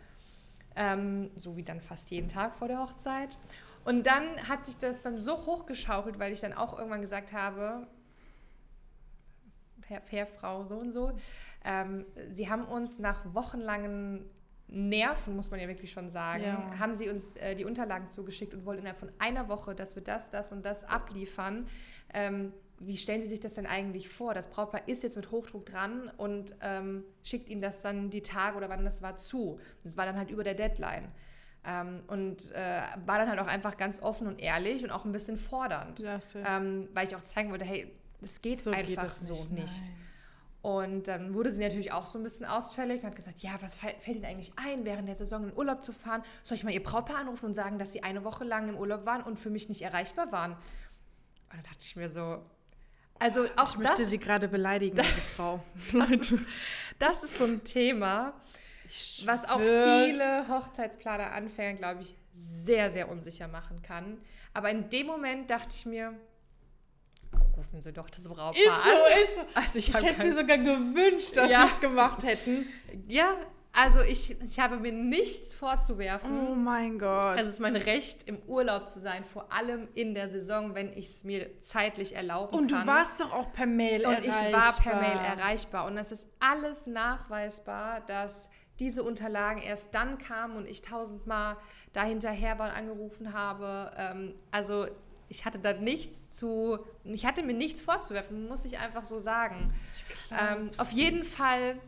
Speaker 2: ähm, so wie dann fast jeden Tag vor der Hochzeit. Und dann hat sich das dann so hochgeschaukelt, weil ich dann auch irgendwann gesagt habe, Herr, Herr Frau so und so, ähm, sie haben uns nach wochenlangen Nerven, muss man ja wirklich schon sagen, ja. haben sie uns äh, die Unterlagen zugeschickt und wollten innerhalb von einer Woche, dass wir das, das und das abliefern. Ähm, wie stellen Sie sich das denn eigentlich vor? Das Brautpaar ist jetzt mit Hochdruck dran und ähm, schickt Ihnen das dann die Tage oder wann das war zu. Das war dann halt über der Deadline. Ähm, und äh, war dann halt auch einfach ganz offen und ehrlich und auch ein bisschen fordernd. Ähm, weil ich auch zeigen wollte, hey, das geht so einfach geht so nicht. nicht. Und dann wurde sie natürlich auch so ein bisschen ausfällig und hat gesagt, ja, was fällt Ihnen eigentlich ein, während der Saison in Urlaub zu fahren? Soll ich mal Ihr Brautpaar anrufen und sagen, dass Sie eine Woche lang im Urlaub waren und für mich nicht erreichbar waren? Und dann dachte ich mir so, also auch ich
Speaker 1: das... möchte Sie gerade beleidigen, diese Frau.
Speaker 2: Das ist, das ist so ein Thema, was auch viele Hochzeitsplaner Anfänger, glaube ich, sehr, sehr unsicher machen kann. Aber in dem Moment dachte ich mir, rufen Sie doch das Brautpaar
Speaker 1: ist so, an. Ist so, also ich, ich hätte sie sogar gewünscht, dass ja. sie es gemacht hätten.
Speaker 2: Ja, also ich, ich habe mir nichts vorzuwerfen.
Speaker 1: Oh mein Gott.
Speaker 2: Also es ist mein Recht, im Urlaub zu sein, vor allem in der Saison, wenn ich es mir zeitlich erlauben
Speaker 1: und
Speaker 2: kann.
Speaker 1: Und du warst doch auch per Mail
Speaker 2: und erreichbar. Und ich war per Mail erreichbar. Und es ist alles nachweisbar, dass diese Unterlagen erst dann kamen und ich tausendmal dahinterher war und angerufen habe. Ähm, also ich hatte da nichts zu, ich hatte mir nichts vorzuwerfen, muss ich einfach so sagen. Ähm, auf jeden. Fall,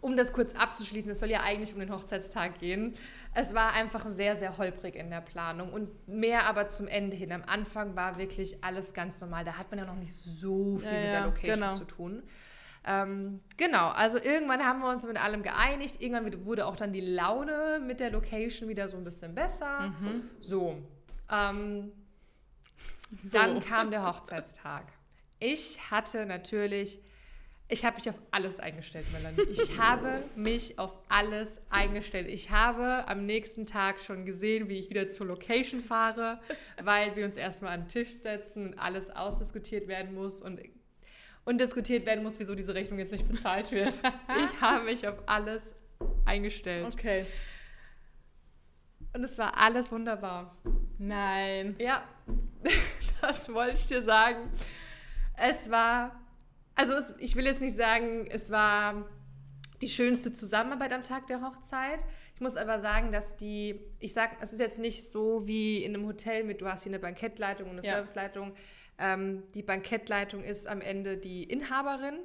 Speaker 2: um das kurz abzuschließen, es soll ja eigentlich um den Hochzeitstag gehen. Es war einfach sehr, sehr holprig in der Planung und mehr aber zum Ende hin. Am Anfang war wirklich alles ganz normal. Da hat man ja noch nicht so viel ja, mit der Location genau. zu tun. Ähm, genau, also irgendwann haben wir uns mit allem geeinigt. Irgendwann wurde auch dann die Laune mit der Location wieder so ein bisschen besser. Mhm. So. Ähm, so. Dann kam der Hochzeitstag. Ich hatte natürlich, ich habe mich auf alles eingestellt, Melanie. Ich habe mich auf alles eingestellt. Ich habe am nächsten Tag schon gesehen, wie ich wieder zur Location fahre, weil wir uns erstmal an den Tisch setzen und alles ausdiskutiert werden muss und, und diskutiert werden muss, wieso diese Rechnung jetzt nicht bezahlt wird. Ich habe mich auf alles eingestellt.
Speaker 1: Okay.
Speaker 2: Und es war alles wunderbar.
Speaker 1: Nein.
Speaker 2: Ja, das wollte ich dir sagen. Es war, also es, ich will jetzt nicht sagen, es war die schönste Zusammenarbeit am Tag der Hochzeit. Ich muss aber sagen, dass die, ich sag, es ist jetzt nicht so wie in einem Hotel mit, du hast hier eine Bankettleitung und eine ja. Serviceleitung. Ähm, die Bankettleitung ist am Ende die Inhaberin.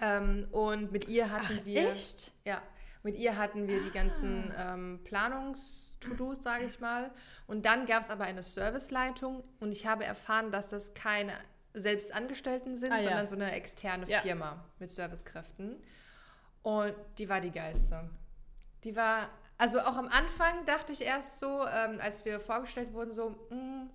Speaker 2: Ähm, und mit ihr hatten
Speaker 1: Ach,
Speaker 2: wir.
Speaker 1: Echt?
Speaker 2: Ja. Mit ihr hatten wir die ganzen ah. ähm, Planungs-To-Dos, sage ich mal. Und dann gab es aber eine Serviceleitung und ich habe erfahren, dass das keine Selbstangestellten sind, ah, sondern ja. so eine externe ja. Firma mit Servicekräften. Und die war die geilste. Die war, also auch am Anfang dachte ich erst so, ähm, als wir vorgestellt wurden, so, mh, mm,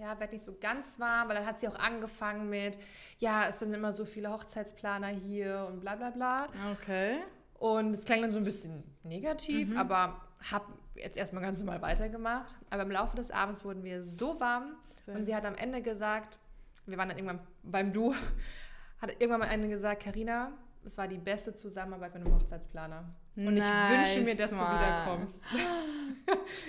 Speaker 2: ja, wird nicht so ganz warm, weil dann hat sie auch angefangen mit, ja, es sind immer so viele Hochzeitsplaner hier und bla bla bla.
Speaker 1: Okay.
Speaker 2: Und es klang dann so ein bisschen negativ, mhm. aber habe jetzt erstmal ganz normal weitergemacht. Aber im Laufe des Abends wurden wir so warm Sehr. und sie hat am Ende gesagt, wir waren dann irgendwann beim Du, hat irgendwann mal Ende gesagt, Karina, es war die beste Zusammenarbeit mit einem Hochzeitsplaner. Und nice, ich wünsche mir, dass Mann. du wiederkommst.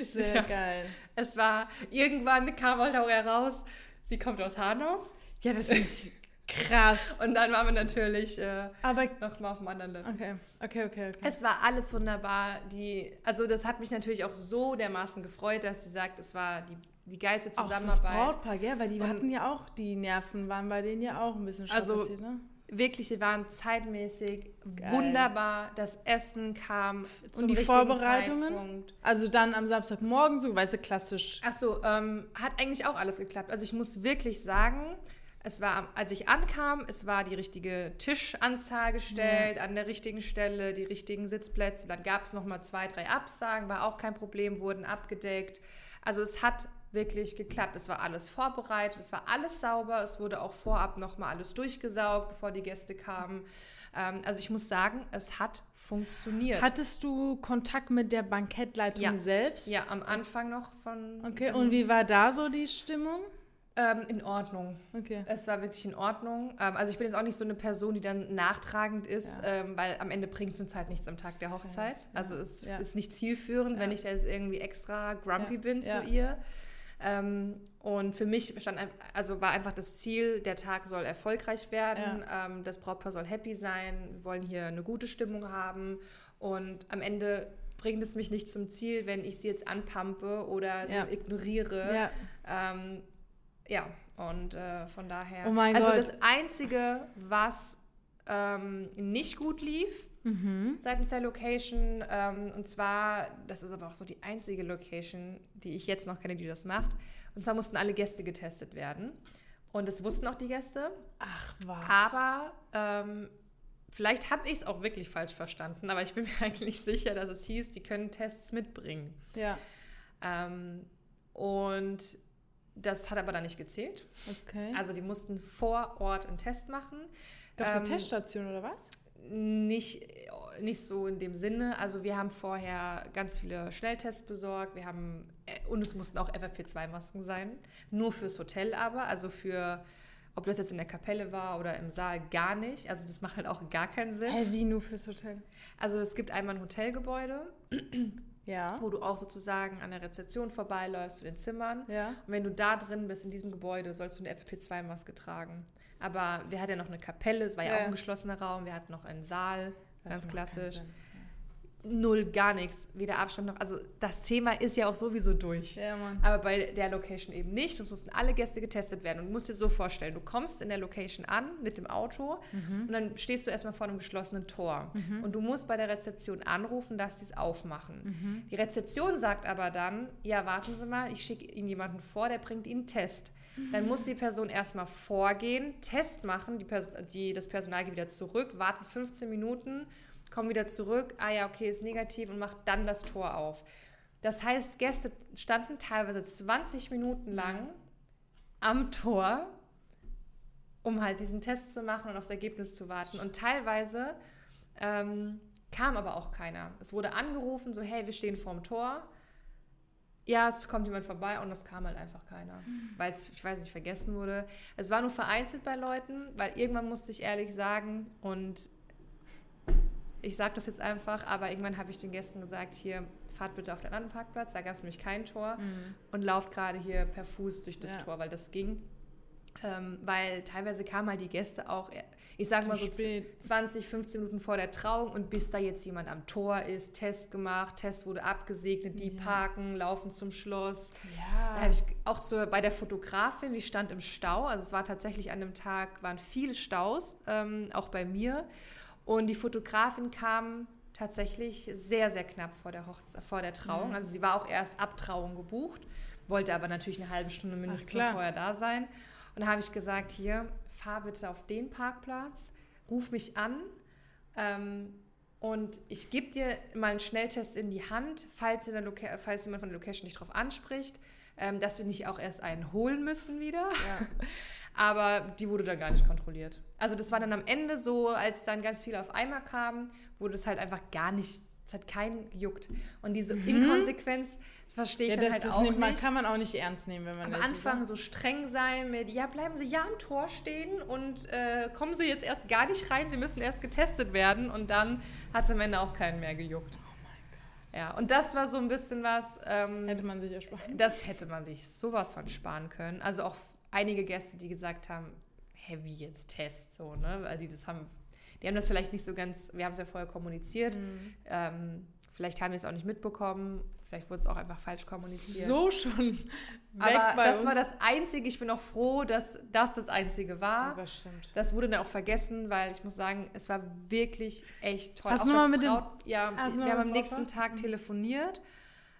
Speaker 1: Sehr ja. geil.
Speaker 2: Es war, irgendwann kam halt auch heraus, sie kommt aus Hanau.
Speaker 1: Ja, das ist Krass.
Speaker 2: Und dann waren wir natürlich äh, nochmal auf dem anderen Level.
Speaker 1: Okay, okay, okay, okay.
Speaker 2: Es war alles wunderbar. Die, also das hat mich natürlich auch so dermaßen gefreut, dass sie sagt, es war die, die geilste Zusammenarbeit.
Speaker 1: Auch das Brautpaar, gell? Weil die Und, hatten ja auch, die Nerven waren bei denen ja auch ein bisschen
Speaker 2: also, ne? Wirklich, die waren zeitmäßig Geil. wunderbar. Das Essen kam zum Und die Vorbereitungen? Zeitpunkt.
Speaker 1: Also dann am Samstagmorgen, so, weißt du, klassisch.
Speaker 2: Achso, ähm, hat eigentlich auch alles geklappt. Also ich muss wirklich sagen, es war, als ich ankam, es war die richtige Tischanzahl gestellt, ja. an der richtigen Stelle, die richtigen Sitzplätze. Dann gab es noch mal zwei, drei Absagen, war auch kein Problem, wurden abgedeckt. Also es hat wirklich geklappt. Es war alles vorbereitet, es war alles sauber. Es wurde auch vorab noch mal alles durchgesaugt, bevor die Gäste kamen. Ähm, also ich muss sagen, es hat funktioniert.
Speaker 1: Hattest du Kontakt mit der Bankettleitung
Speaker 2: ja.
Speaker 1: selbst?
Speaker 2: Ja, am Anfang noch von.
Speaker 1: Okay, und wie war da so die Stimmung?
Speaker 2: Ähm, in Ordnung.
Speaker 1: Okay.
Speaker 2: Es war wirklich in Ordnung. Ähm, also ich bin jetzt auch nicht so eine Person, die dann nachtragend ist, ja. ähm, weil am Ende bringt es uns halt nichts am Tag der Hochzeit. Ja. Also es ja. ist nicht zielführend, wenn ich da jetzt irgendwie extra grumpy bin zu ihr. Ähm, und für mich stand, also war einfach das Ziel, der Tag soll erfolgreich werden, ähm, das Brautpaar soll happy sein, wir wollen hier eine gute Stimmung haben und am Ende bringt es mich nicht zum Ziel, wenn ich sie jetzt anpampe oder so ignoriere. Ähm, ja, und äh, von daher.
Speaker 1: Oh mein
Speaker 2: also
Speaker 1: Gott.
Speaker 2: das Einzige, was ähm, nicht gut lief
Speaker 1: Mhm.
Speaker 2: seitens der Location. Ähm, und zwar, das ist aber auch so die einzige Location, die ich jetzt noch kenne, die das macht. Und zwar mussten alle Gäste getestet werden. Und das wussten auch die Gäste.
Speaker 1: Ach was.
Speaker 2: Aber ähm, vielleicht habe ich es auch wirklich falsch verstanden, aber ich bin mir eigentlich sicher, dass es hieß, die können Tests mitbringen.
Speaker 1: Ja,
Speaker 2: Ähm, und das hat aber dann nicht gezählt.
Speaker 1: okay.
Speaker 2: Also die mussten vor Ort einen Test machen.
Speaker 1: Gab es eine
Speaker 2: ähm,
Speaker 1: Teststation oder was?
Speaker 2: Nicht, nicht so in dem Sinne. Also wir haben vorher ganz viele Schnelltests besorgt. Wir haben, äh, und es mussten auch FFP2-Masken sein. Nur fürs Hotel aber. Also für, ob das jetzt in der Kapelle war oder im Saal, gar nicht. Also das macht halt auch gar keinen Sinn.
Speaker 1: Hä, wie nur fürs Hotel?
Speaker 2: Also es gibt einmal ein Hotelgebäude,
Speaker 1: Ja.
Speaker 2: wo du auch sozusagen an der Rezeption vorbeiläufst zu den Zimmern.
Speaker 1: Ja.
Speaker 2: Und wenn du da drin bist, in diesem Gebäude, sollst du eine FFP2-Maske tragen. Aber wir hatten ja noch eine Kapelle, es war ja,
Speaker 1: Ja,
Speaker 2: auch ein geschlossener Raum, wir hatten noch einen Saal, ganz
Speaker 1: Das
Speaker 2: klassisch. Null, gar nichts, weder Abstand noch. Also das Thema ist ja auch sowieso durch.
Speaker 1: Ja, Mann.
Speaker 2: Aber bei der Location eben nicht. Es mussten alle Gäste getestet werden. Und du musst dir so vorstellen, du kommst in der Location an mit dem Auto und dann stehst du erstmal vor einem geschlossenen Tor. Und du musst bei der Rezeption anrufen, dass sie es aufmachen. Die Rezeption sagt aber dann, ja, warten Sie mal, ich schicke Ihnen jemanden vor, der bringt Ihnen einen Test. Dann muss die Person erstmal vorgehen, Test machen, die Pers die, das Personal geht wieder zurück, warten 15 Minuten, kommen wieder zurück, ah ja, okay, ist negativ und macht dann das Tor auf. Das heißt, Gäste standen teilweise 20 Minuten lang am Tor, um halt diesen Test zu machen und aufs Ergebnis zu warten. Und teilweise ähm, kam aber auch keiner. Es wurde angerufen, so, hey, wir stehen vorm Tor. Ja, es kommt jemand vorbei und es kam halt einfach keiner, weil es, ich weiß nicht, vergessen wurde. Es war nur vereinzelt bei Leuten, weil irgendwann musste ich ehrlich sagen und ich sage das jetzt einfach, aber irgendwann habe ich den Gästen gesagt, hier, fahrt bitte auf den anderen Parkplatz, da gab es nämlich kein Tor und lauft gerade hier per Fuß durch das
Speaker 1: Ja.
Speaker 2: Tor, weil das ging. Ähm, weil teilweise kamen halt die Gäste auch, ich sage
Speaker 1: Zu
Speaker 2: mal so
Speaker 1: spät.
Speaker 2: 20, 15 Minuten vor der Trauung und bis da jetzt jemand am Tor ist, Test gemacht, Test wurde abgesegnet, die
Speaker 1: Ja.
Speaker 2: parken, laufen zum Schloss.
Speaker 1: Ja.
Speaker 2: Da habe ich auch zur, bei der Fotografin, die stand im Stau. Also es war tatsächlich an dem Tag, waren viele Staus, ähm, auch bei mir. Und die Fotografin kam tatsächlich sehr, sehr knapp vor der, Hochze vor der Trauung.
Speaker 1: Mhm.
Speaker 2: Also sie war auch erst ab Trauung gebucht, wollte aber natürlich eine halbe Stunde mindestens vorher da sein. Und da habe ich gesagt, hier, fahr bitte auf den Parkplatz, ruf mich an. Ähm, und ich gebe dir mal einen Schnelltest in die Hand, falls, falls jemand von der Location dich darauf anspricht, ähm, dass wir nicht auch erst einen holen müssen wieder.
Speaker 1: Ja.
Speaker 2: Aber die wurde dann gar nicht kontrolliert. Also das war dann am Ende so, als dann ganz viele auf einmal kamen, wurde es halt einfach gar nicht, es hat keinen gejuckt. Und diese Inkonsequenz verstehe ich
Speaker 1: Mhm. ja,
Speaker 2: dann
Speaker 1: das,
Speaker 2: halt auch
Speaker 1: nimmt man,
Speaker 2: nicht.
Speaker 1: kann man auch nicht ernst nehmen, wenn man
Speaker 2: Am Anfang so streng sein mit, ja, bleiben Sie ja am Tor stehen und äh, kommen Sie jetzt erst gar nicht rein, Sie müssen erst getestet werden und dann hat es am Ende auch keinen mehr gejuckt. Ja, und das war so ein bisschen was, ähm,
Speaker 1: Hätte man sich erspart.
Speaker 2: das hätte man sich sowas von sparen können. Also auch einige Gäste, die gesagt haben, hä, wie jetzt Test, so, ne, weil die das haben, die haben das vielleicht nicht so ganz, wir haben es ja vorher kommuniziert,
Speaker 1: Mhm.
Speaker 2: ähm, vielleicht haben wir es auch nicht mitbekommen, vielleicht wurde es auch einfach falsch kommuniziert.
Speaker 1: So schon weg
Speaker 2: Aber das
Speaker 1: uns.
Speaker 2: war das Einzige. Ich bin auch froh, dass das das Einzige
Speaker 1: Ja,
Speaker 2: war.
Speaker 1: das stimmt.
Speaker 2: Das wurde dann auch vergessen, weil ich muss sagen, es war wirklich echt toll.
Speaker 1: Hast
Speaker 2: Auch
Speaker 1: du
Speaker 2: das
Speaker 1: mal mit dem-
Speaker 2: Braut, ja,
Speaker 1: du noch
Speaker 2: wir haben am
Speaker 1: dem
Speaker 2: nächsten? Tag telefoniert.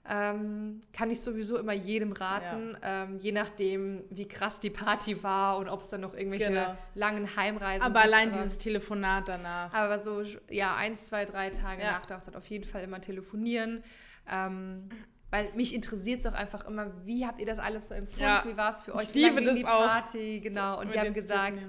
Speaker 2: Ähm, kann ich sowieso immer jedem raten, ähm, je nachdem, wie krass die Party war und ob es dann noch irgendwelche
Speaker 1: Genau.
Speaker 2: langen Heimreisen
Speaker 1: Aber
Speaker 2: gibt.
Speaker 1: allein dieses Telefonat danach.
Speaker 2: Aber so, ja, eins, zwei, drei Tage
Speaker 1: Ja.
Speaker 2: nach Hochzeit auf jeden Fall immer telefonieren. Ähm, weil mich interessiert es auch einfach immer, wie habt ihr das alles so empfunden?
Speaker 1: Ja.
Speaker 2: Wie war es für
Speaker 1: Ich
Speaker 2: euch? Wie lang
Speaker 1: liebe das
Speaker 2: die
Speaker 1: auch.
Speaker 2: Party? Genau. Und die haben gesagt.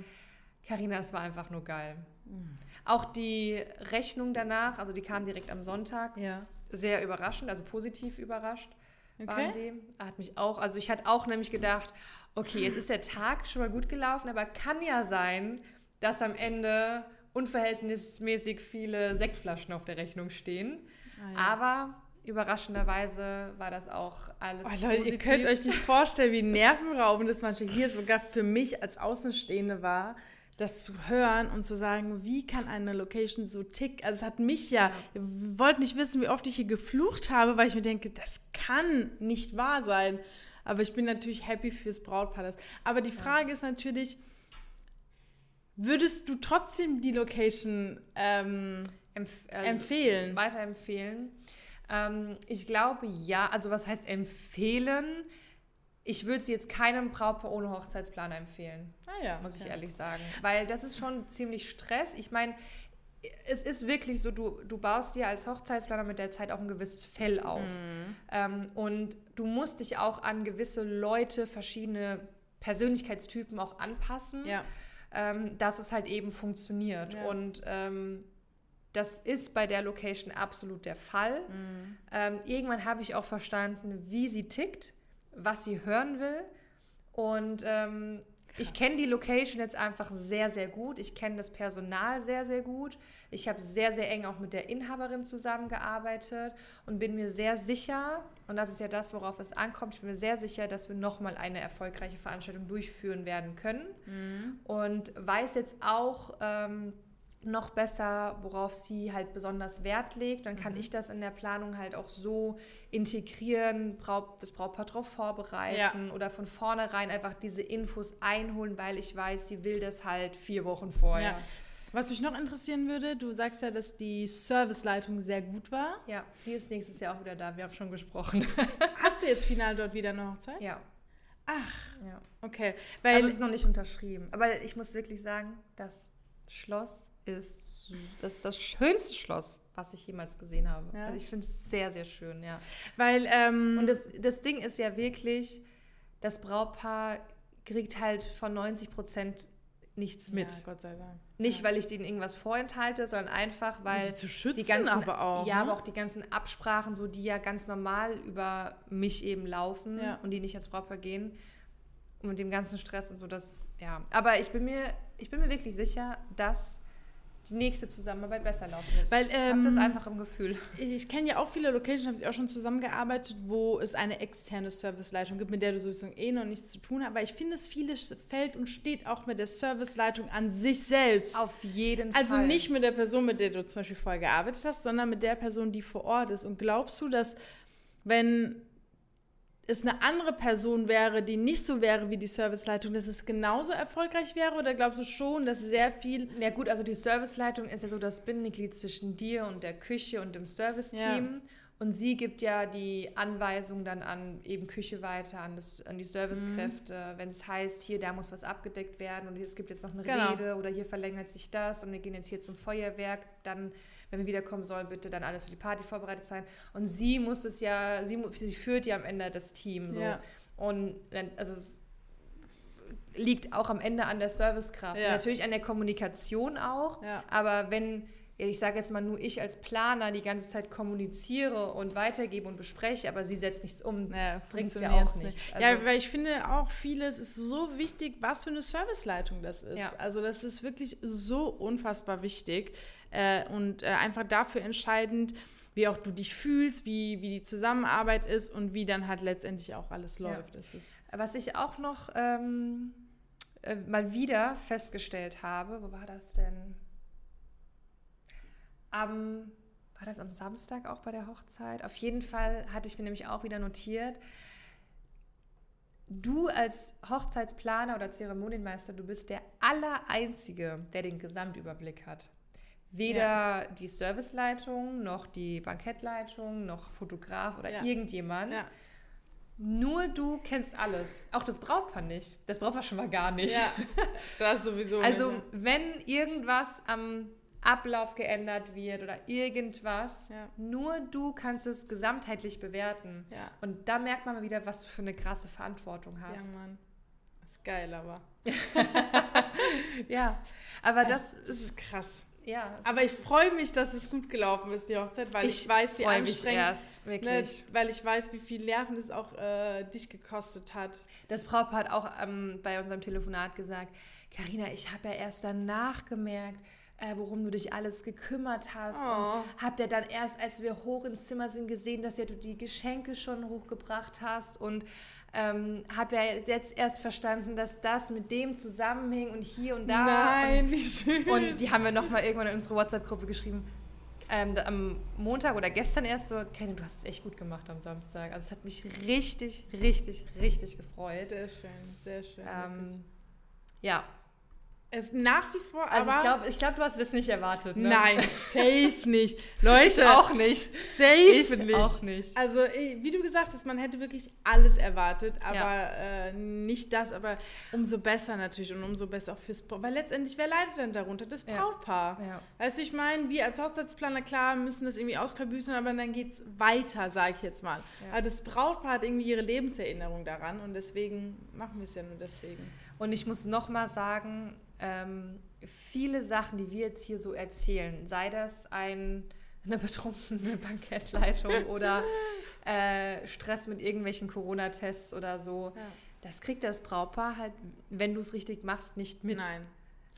Speaker 2: Karina, es war einfach nur geil.
Speaker 1: Mhm.
Speaker 2: Auch die Rechnung danach, also die kam direkt am Sonntag,
Speaker 1: Ja.
Speaker 2: Sehr überraschend, also positiv überrascht waren
Speaker 1: Okay.
Speaker 2: sie. Hat mich auch, also ich hatte auch nämlich gedacht, okay, jetzt ist der Tag schon mal gut gelaufen, aber kann ja sein, dass am Ende unverhältnismäßig viele Sektflaschen auf der Rechnung stehen.
Speaker 1: Ah, ja.
Speaker 2: Aber überraschenderweise war das auch alles
Speaker 1: Oh, Leute, ihr könnt euch nicht vorstellen, wie nervenraubend das manchmal hier sogar für mich als Außenstehende war, das zu hören und zu sagen, wie kann eine Location so tick. Also es hat mich ja, ihr wollt nicht wissen, wie oft ich hier geflucht habe, weil ich mir denke, das kann nicht wahr sein. Aber ich bin natürlich happy fürs Brautpaar. das- Aber die Frage ist natürlich, würdest du trotzdem die Location ähm, Empf also empfehlen?
Speaker 2: Weiterempfehlen. Ähm, ich glaube ja, also was heißt empfehlen? Ich würde sie jetzt keinem Brautpaar ohne Hochzeitsplaner empfehlen. Ah ja, muss okay. ich ehrlich sagen. Weil das ist schon ziemlich Stress. Ich meine, es ist wirklich so, du, du baust dir als Hochzeitsplaner mit der Zeit auch ein gewisses Fell auf. Mhm. Ähm, und du musst dich auch an gewisse Leute, verschiedene Persönlichkeitstypen auch anpassen, ja. ähm, dass es halt eben funktioniert. Ja. Und ähm, das ist bei der Location absolut der Fall. Mhm. Ähm, irgendwann habe ich auch verstanden, wie sie tickt, was sie hören will. Und ähm, ich kenne die Location jetzt einfach sehr, sehr gut. Ich kenne das Personal sehr, sehr gut. Ich habe sehr, sehr eng auch mit der Inhaberin zusammengearbeitet und bin mir sehr sicher, und das ist ja das, worauf es ankommt, ich bin mir sehr sicher, dass wir nochmal eine erfolgreiche Veranstaltung durchführen werden können. Mhm. Und weiß jetzt auch, ähm, noch besser, worauf sie halt besonders Wert legt. Dann kann mhm. ich das in der Planung halt auch so integrieren, das Brautpaar darauf vorbereiten ja. oder von vornherein einfach diese Infos einholen, weil ich weiß, sie will das halt vier Wochen vorher. Ja.
Speaker 1: Was mich noch interessieren würde, du sagst ja, dass die Serviceleitung sehr gut war.
Speaker 2: Ja, die ist nächstes Jahr auch wieder da. Wir haben schon gesprochen.
Speaker 1: Hast du jetzt final dort wieder eine Hochzeit?
Speaker 2: Ja.
Speaker 1: Ach, ja. okay.
Speaker 2: Weil also es ist noch nicht unterschrieben. Aber ich muss wirklich sagen, das Schloss ist das, ist das schönste Schloss, was ich jemals gesehen habe. Ja. Also ich finde es sehr, sehr schön, ja.
Speaker 1: Weil, ähm,
Speaker 2: Und das, das Ding ist ja wirklich, das Brautpaar kriegt halt von 90 Prozent nichts mit. Ja,
Speaker 1: Gott sei Dank.
Speaker 2: Nicht, ja. weil ich denen irgendwas vorenthalte, sondern einfach, weil
Speaker 1: zu schützen,
Speaker 2: die ganzen,
Speaker 1: aber auch,
Speaker 2: ja, ne? aber auch die ganzen Absprachen, so die ja ganz normal über mich eben laufen ja. und die nicht als Brautpaar gehen und mit dem ganzen Stress und so, das, ja. Aber ich bin mir, ich bin mir wirklich sicher, dass die nächste Zusammenarbeit besser laufen wird.
Speaker 1: Weil, ähm,
Speaker 2: ich habe das einfach im Gefühl.
Speaker 1: Ich kenne ja auch viele Locations, habe ich auch schon zusammengearbeitet, wo es eine externe Serviceleitung gibt, mit der du sowieso eh noch nichts zu tun hast. Aber ich finde, es vieles fällt und steht auch mit der Serviceleitung an sich selbst.
Speaker 2: Auf jeden
Speaker 1: also Fall. Also nicht mit der Person, mit der du zum Beispiel vorher gearbeitet hast, sondern mit der Person, die vor Ort ist. Und glaubst du, dass wenn es eine andere Person wäre, die nicht so wäre wie die Serviceleitung, dass es genauso erfolgreich wäre? Oder glaubst du schon, dass sehr viel.
Speaker 2: Ja, gut, also die Serviceleitung ist ja so das Bindeglied zwischen dir und der Küche und dem Serviceteam. Ja. Und sie gibt ja die Anweisung dann an eben Küche weiter, an, das, an die Servicekräfte. Mhm. Wenn es heißt, hier, da muss was abgedeckt werden und es gibt jetzt noch eine genau. Rede oder hier verlängert sich das und wir gehen jetzt hier zum Feuerwerk, dann wenn wir wiederkommen sollen, bitte dann alles für die Party vorbereitet sein. Und sie muss es ja, sie, sie führt ja am Ende das Team. So. Ja. Und also liegt auch am Ende an der Servicekraft. Ja. Natürlich an der Kommunikation auch, ja. aber wenn ich sage jetzt mal nur ich als Planer die ganze Zeit kommuniziere und weitergebe und bespreche, aber sie setzt nichts um,
Speaker 1: ja, bringt es ja auch nichts. Nicht. Also ja, weil ich finde auch vieles ist so wichtig, was für eine Serviceleitung das ist. Ja. Also das ist wirklich so unfassbar wichtig äh, und äh, einfach dafür entscheidend, wie auch du dich fühlst, wie, wie die Zusammenarbeit ist und wie dann halt letztendlich auch alles läuft. Ja.
Speaker 2: Was ich auch noch ähm, äh, mal wieder festgestellt habe, wo war das denn? Am, war das am Samstag auch bei der Hochzeit? Auf jeden Fall hatte ich mir nämlich auch wieder notiert, du als Hochzeitsplaner oder Zeremonienmeister, du bist der Allereinzige, der den Gesamtüberblick hat. Weder ja. die Serviceleitung, noch die Bankettleitung, noch Fotograf oder ja. irgendjemand. Ja. Nur du kennst alles. Auch das Brautpaar nicht. Das Brautpaar schon mal gar nicht. Ja,
Speaker 1: das sowieso.
Speaker 2: also, wenn irgendwas am Ablauf geändert wird oder irgendwas. Ja. Nur du kannst es gesamtheitlich bewerten. Ja. Und da merkt man mal wieder, was du für eine krasse Verantwortung hast.
Speaker 1: Ja, Mann. Das ist geil, aber.
Speaker 2: ja, aber das,
Speaker 1: das ist, ist krass.
Speaker 2: Ja.
Speaker 1: Aber ich freue mich, dass es gut gelaufen ist, die Hochzeit, weil ich, ich weiß, wie anstrengend,
Speaker 2: erst, wirklich.
Speaker 1: Ne, weil ich weiß, wie viel Nerven es auch äh, dich gekostet hat.
Speaker 2: Das Brautpaar hat auch ähm, bei unserem Telefonat gesagt, Karina, ich habe ja erst danach gemerkt, äh, worum du dich alles gekümmert hast. Oh. Und hab ja dann erst, als wir hoch ins Zimmer sind, gesehen, dass ja du die Geschenke schon hochgebracht hast und ähm, habe ja jetzt erst verstanden, dass das mit dem zusammenhing und hier und da.
Speaker 1: Nein,
Speaker 2: und,
Speaker 1: wie süß.
Speaker 2: Und die haben wir nochmal irgendwann in unsere WhatsApp-Gruppe geschrieben. Ähm, am Montag oder gestern erst so, Kenny, du hast es echt gut gemacht am Samstag. Also es hat mich richtig, richtig, richtig gefreut.
Speaker 1: Sehr schön, sehr schön.
Speaker 2: Ähm, ja,
Speaker 1: Es nach wie vor,
Speaker 2: Also
Speaker 1: aber
Speaker 2: ich glaube, ich glaub, du hast das nicht erwartet. Ne?
Speaker 1: nein, safe nicht. Leute,
Speaker 2: Ich auch nicht.
Speaker 1: safe
Speaker 2: Ich
Speaker 1: nicht.
Speaker 2: auch nicht.
Speaker 1: Also, wie du gesagt hast, man hätte wirklich alles erwartet, aber
Speaker 2: Ja.
Speaker 1: äh, nicht das, aber umso besser natürlich und umso besser auch fürs Brautpaar. Weil letztendlich, wer leidet denn darunter? Das
Speaker 2: Ja.
Speaker 1: Brautpaar.
Speaker 2: Ja.
Speaker 1: Weißt du, ich meine, wir als Hochzeitsplaner, klar, müssen das irgendwie ausklabüsen, aber dann geht es weiter, sage ich jetzt mal.
Speaker 2: Ja.
Speaker 1: Aber das Brautpaar hat irgendwie ihre Lebenserinnerung daran und deswegen machen wir es ja nur deswegen.
Speaker 2: Und ich muss noch mal sagen, ähm, viele Sachen, die wir jetzt hier so erzählen, sei das ein, eine betrunkene Bankettleitung oder äh, Stress mit irgendwelchen Corona-Tests oder so,
Speaker 1: Ja.
Speaker 2: das kriegt das Brautpaar halt, wenn du es richtig machst, nicht mit.
Speaker 1: Nein.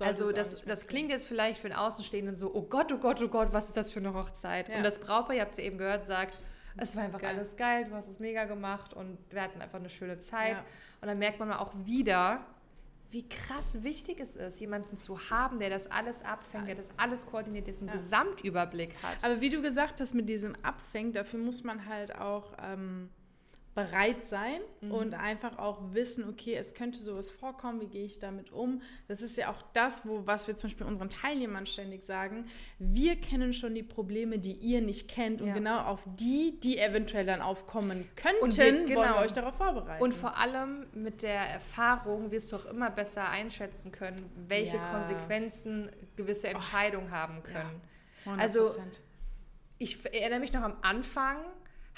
Speaker 2: Also das, das klingt jetzt vielleicht für den Außenstehenden so, oh Gott, oh Gott, oh Gott, was ist das für eine Hochzeit?
Speaker 1: Ja.
Speaker 2: Und das Brautpaar, ihr habt es ja eben gehört, sagt, es war einfach
Speaker 1: Geil.
Speaker 2: alles geil, du hast es mega gemacht und wir hatten einfach eine schöne Zeit.
Speaker 1: Ja.
Speaker 2: Und dann merkt man mal auch wieder, wie krass wichtig es ist, jemanden zu haben, der das alles abfängt, der das alles koordiniert, der diesen
Speaker 1: Ja.
Speaker 2: Gesamtüberblick hat.
Speaker 1: Aber wie du gesagt hast, mit diesem Abfängen, dafür muss man halt auch ähm, bereit sein
Speaker 2: Mhm.
Speaker 1: und einfach auch wissen, okay, es könnte sowas vorkommen, wie gehe ich damit um? Das ist ja auch das, wo, was wir zum Beispiel unseren Teilnehmern ständig sagen. Wir kennen schon die Probleme, die ihr nicht kennt und
Speaker 2: Ja.
Speaker 1: genau auf die, die eventuell dann aufkommen könnten,
Speaker 2: Und wir-
Speaker 1: wollen
Speaker 2: genau.
Speaker 1: wir euch darauf vorbereiten.
Speaker 2: Und vor allem mit der Erfahrung wirst du auch immer besser einschätzen können, welche
Speaker 1: Ja.
Speaker 2: Konsequenzen gewisse Entscheidungen haben können.
Speaker 1: 100%.
Speaker 2: also- Ich erinnere mich noch am Anfang,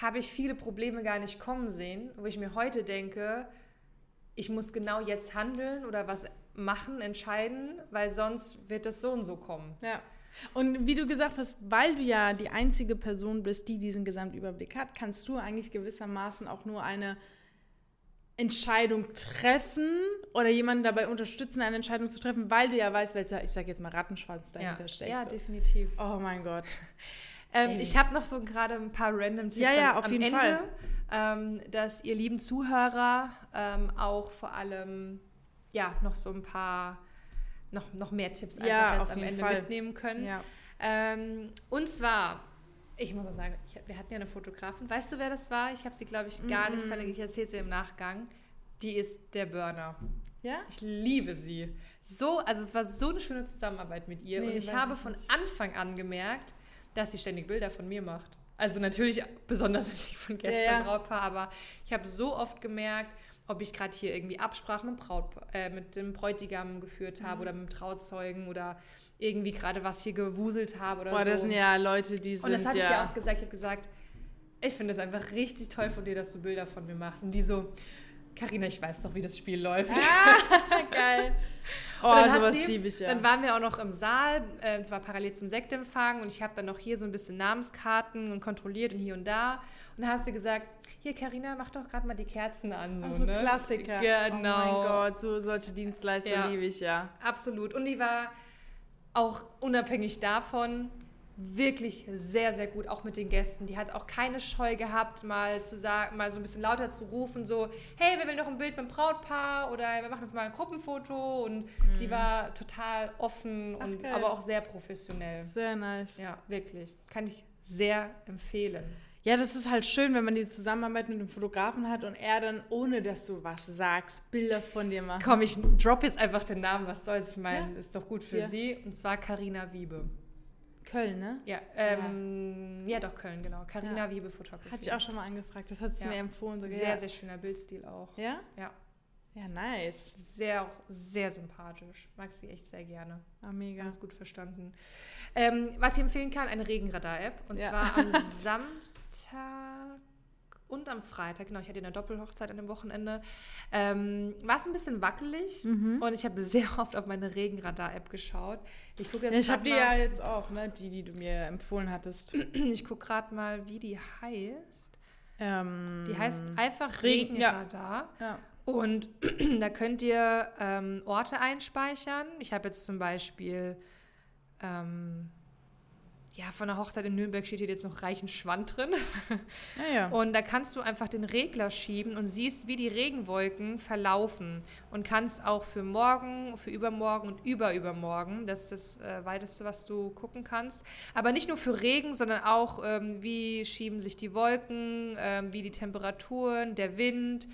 Speaker 2: habe ich viele Probleme gar nicht kommen sehen, wo ich mir heute denke, ich muss genau jetzt handeln oder was machen, entscheiden, weil sonst wird es so und so kommen.
Speaker 1: Ja. Und wie du gesagt hast, weil du ja die einzige Person bist, die diesen Gesamtüberblick hat, kannst du eigentlich gewissermaßen auch nur eine Entscheidung treffen oder jemanden dabei unterstützen, eine Entscheidung zu treffen, weil du ja weißt, welcher, ich sage jetzt mal, Rattenschwanz dahinter
Speaker 2: Ja,
Speaker 1: steckt.
Speaker 2: ja, definitiv.
Speaker 1: oh mein Gott.
Speaker 2: Ähm, ich habe noch so gerade ein paar random Tipps
Speaker 1: Ja, ja,
Speaker 2: am,
Speaker 1: jeden
Speaker 2: Ende,
Speaker 1: Fall.
Speaker 2: Ähm, dass ihr lieben Zuhörer ähm, auch vor allem ja noch so ein paar noch, noch mehr Tipps einfach
Speaker 1: Ja,
Speaker 2: jetzt am Ende
Speaker 1: Fall.
Speaker 2: mitnehmen können.
Speaker 1: Ja.
Speaker 2: Ähm, und zwar, ich muss auch sagen, ich, wir hatten ja eine Fotografin. Weißt du, wer das war? Ich habe sie, glaube ich, gar nicht verlinkt. Ich erzähle sie im Nachgang. Die ist der Burner.
Speaker 1: Ja?
Speaker 2: Ich liebe sie. So, also es war so eine schöne Zusammenarbeit mit ihr.
Speaker 1: Nee,
Speaker 2: und ich habe
Speaker 1: ich
Speaker 2: von. Anfang an gemerkt, dass sie ständig Bilder von mir macht. Also natürlich besonders natürlich von Gästen
Speaker 1: Ja, ja.
Speaker 2: Brautpaar, aber ich habe so oft gemerkt, ob ich gerade hier irgendwie Absprachen mit, Braut, äh, mit dem Bräutigam geführt
Speaker 1: Mhm.
Speaker 2: habe oder mit dem Trauzeugen oder irgendwie gerade was hier gewuselt habe oder
Speaker 1: Boah,
Speaker 2: so.
Speaker 1: das sind ja Leute, die sind
Speaker 2: und das habe
Speaker 1: ja...
Speaker 2: ich ja auch gesagt. Ich habe gesagt, ich finde es einfach richtig toll von dir, dass du Bilder von mir machst. Und die so, Karina, ich weiß doch, wie das Spiel läuft.
Speaker 1: geil. Oh,
Speaker 2: dann
Speaker 1: sowas
Speaker 2: sie-
Speaker 1: ich ja.
Speaker 2: Dann waren wir auch noch im Saal, äh, zwar parallel zum Sektempfang und ich habe dann noch hier so ein bisschen Namenskarten und kontrolliert und hier und da. Und dann hat sie gesagt, hier Karina, mach doch gerade mal die Kerzen an. So,
Speaker 1: also
Speaker 2: ne?
Speaker 1: Klassiker.
Speaker 2: Genau.
Speaker 1: Oh mein Gott, so solche Dienstleister
Speaker 2: Ja.
Speaker 1: liebe ich ja.
Speaker 2: Absolut. Und die war auch unabhängig davon wirklich sehr, sehr gut, auch mit den Gästen. Die hat auch keine Scheu gehabt, mal zu sagen, mal so ein bisschen lauter zu rufen, so, hey, wir will noch ein Bild mit dem Brautpaar oder wir machen jetzt mal ein Gruppenfoto. Und die war total offen
Speaker 1: Ach,
Speaker 2: und
Speaker 1: geil.
Speaker 2: aber auch sehr professionell.
Speaker 1: Sehr nice.
Speaker 2: Ja, wirklich. Kann ich sehr empfehlen.
Speaker 1: Ja, das ist halt schön, wenn man die Zusammenarbeit mit dem Fotografen hat und er dann, ohne dass du was sagst, Bilder von dir macht.
Speaker 2: Komm, ich drop jetzt einfach den Namen, was soll's. Ich meine,
Speaker 1: Ja.
Speaker 2: ist doch gut für
Speaker 1: Ja.
Speaker 2: sie. Und zwar Karina Wiebe.
Speaker 1: Köln, ne?
Speaker 2: Ja, ähm, ja. doch, Köln, genau. Karina Wiebe Photography.
Speaker 1: Hatte ich auch schon mal angefragt. Das hat sie
Speaker 2: Ja.
Speaker 1: mir empfohlen. So,
Speaker 2: Sehr,
Speaker 1: ja.
Speaker 2: sehr schöner Bildstil auch.
Speaker 1: Ja?
Speaker 2: Ja.
Speaker 1: Ja, nice.
Speaker 2: Sehr, auch sehr sympathisch. Mag sie echt sehr gerne.
Speaker 1: Ah, mega.
Speaker 2: Ganz gut verstanden. Ähm, was ich empfehlen kann, eine Regenradar-App. Und
Speaker 1: Ja.
Speaker 2: zwar am Samstag und am Freitag. Genau, ich hatte eine Doppelhochzeit an dem Wochenende. Ähm, war es ein bisschen wackelig
Speaker 1: Mhm.
Speaker 2: und ich habe sehr oft auf meine Regenradar-App geschaut. Ich gucke jetzt
Speaker 1: Ja, ich habe die ja jetzt auch, ne? Die, die du mir empfohlen hattest.
Speaker 2: Ich gucke gerade mal, wie die heißt.
Speaker 1: ähm,
Speaker 2: Die heißt einfach
Speaker 1: Regen- ja.
Speaker 2: Regenradar.
Speaker 1: Ja.
Speaker 2: Und da könnt ihr ähm, Orte einspeichern. Ich habe jetzt zum Beispiel, ähm, ja, von der Hochzeit in Nürnberg steht hier jetzt noch Reichenschwand drin.
Speaker 1: Ja, ja.
Speaker 2: Und da kannst du einfach den Regler schieben und siehst, wie die Regenwolken verlaufen. Und kannst auch für morgen, für übermorgen und überübermorgen, das ist das äh, weiteste, was du gucken kannst. Aber nicht nur für Regen, sondern auch, ähm, wie schieben sich die Wolken, ähm, wie die Temperaturen, der Wind.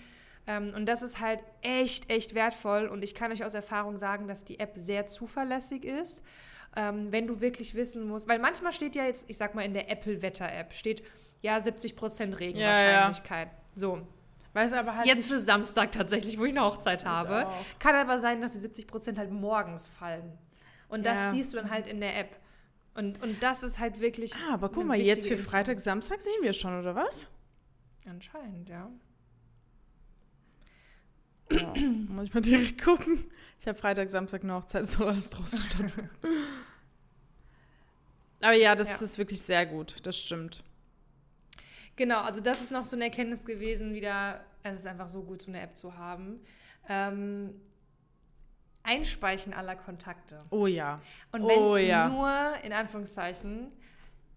Speaker 2: Ähm, und das ist halt echt, echt wertvoll. Und ich kann euch aus Erfahrung sagen, dass die App sehr zuverlässig ist. Ähm, wenn du wirklich wissen musst, weil manchmal steht ja jetzt, ich sag mal in der Apple-Wetter-App, steht ja 70% Regenwahrscheinlichkeit. Ja, ja. So. Weiß aber halt Jetzt für Samstag tatsächlich, wo ich eine Hochzeit habe. Kann aber sein, dass die 70% halt morgens fallen. Und das ja. siehst du dann halt in der App. Und, und das ist halt wirklich.
Speaker 1: Ah, aber guck mal, jetzt für Freitag, Samstag sehen wir schon, oder was?
Speaker 2: Anscheinend, ja.
Speaker 1: ja muss ich mal direkt gucken. Ich habe Freitag, Samstag eine Hochzeit, soll alles draußen stattfinden. Aber ja, das ja. ist wirklich sehr gut, das stimmt.
Speaker 2: Genau, also das ist noch so eine Erkenntnis gewesen, wieder, es ist einfach so gut, so eine App zu haben. Ähm, Einspeichen aller Kontakte.
Speaker 1: Oh ja.
Speaker 2: Und wenn es oh, ja. nur, in Anführungszeichen,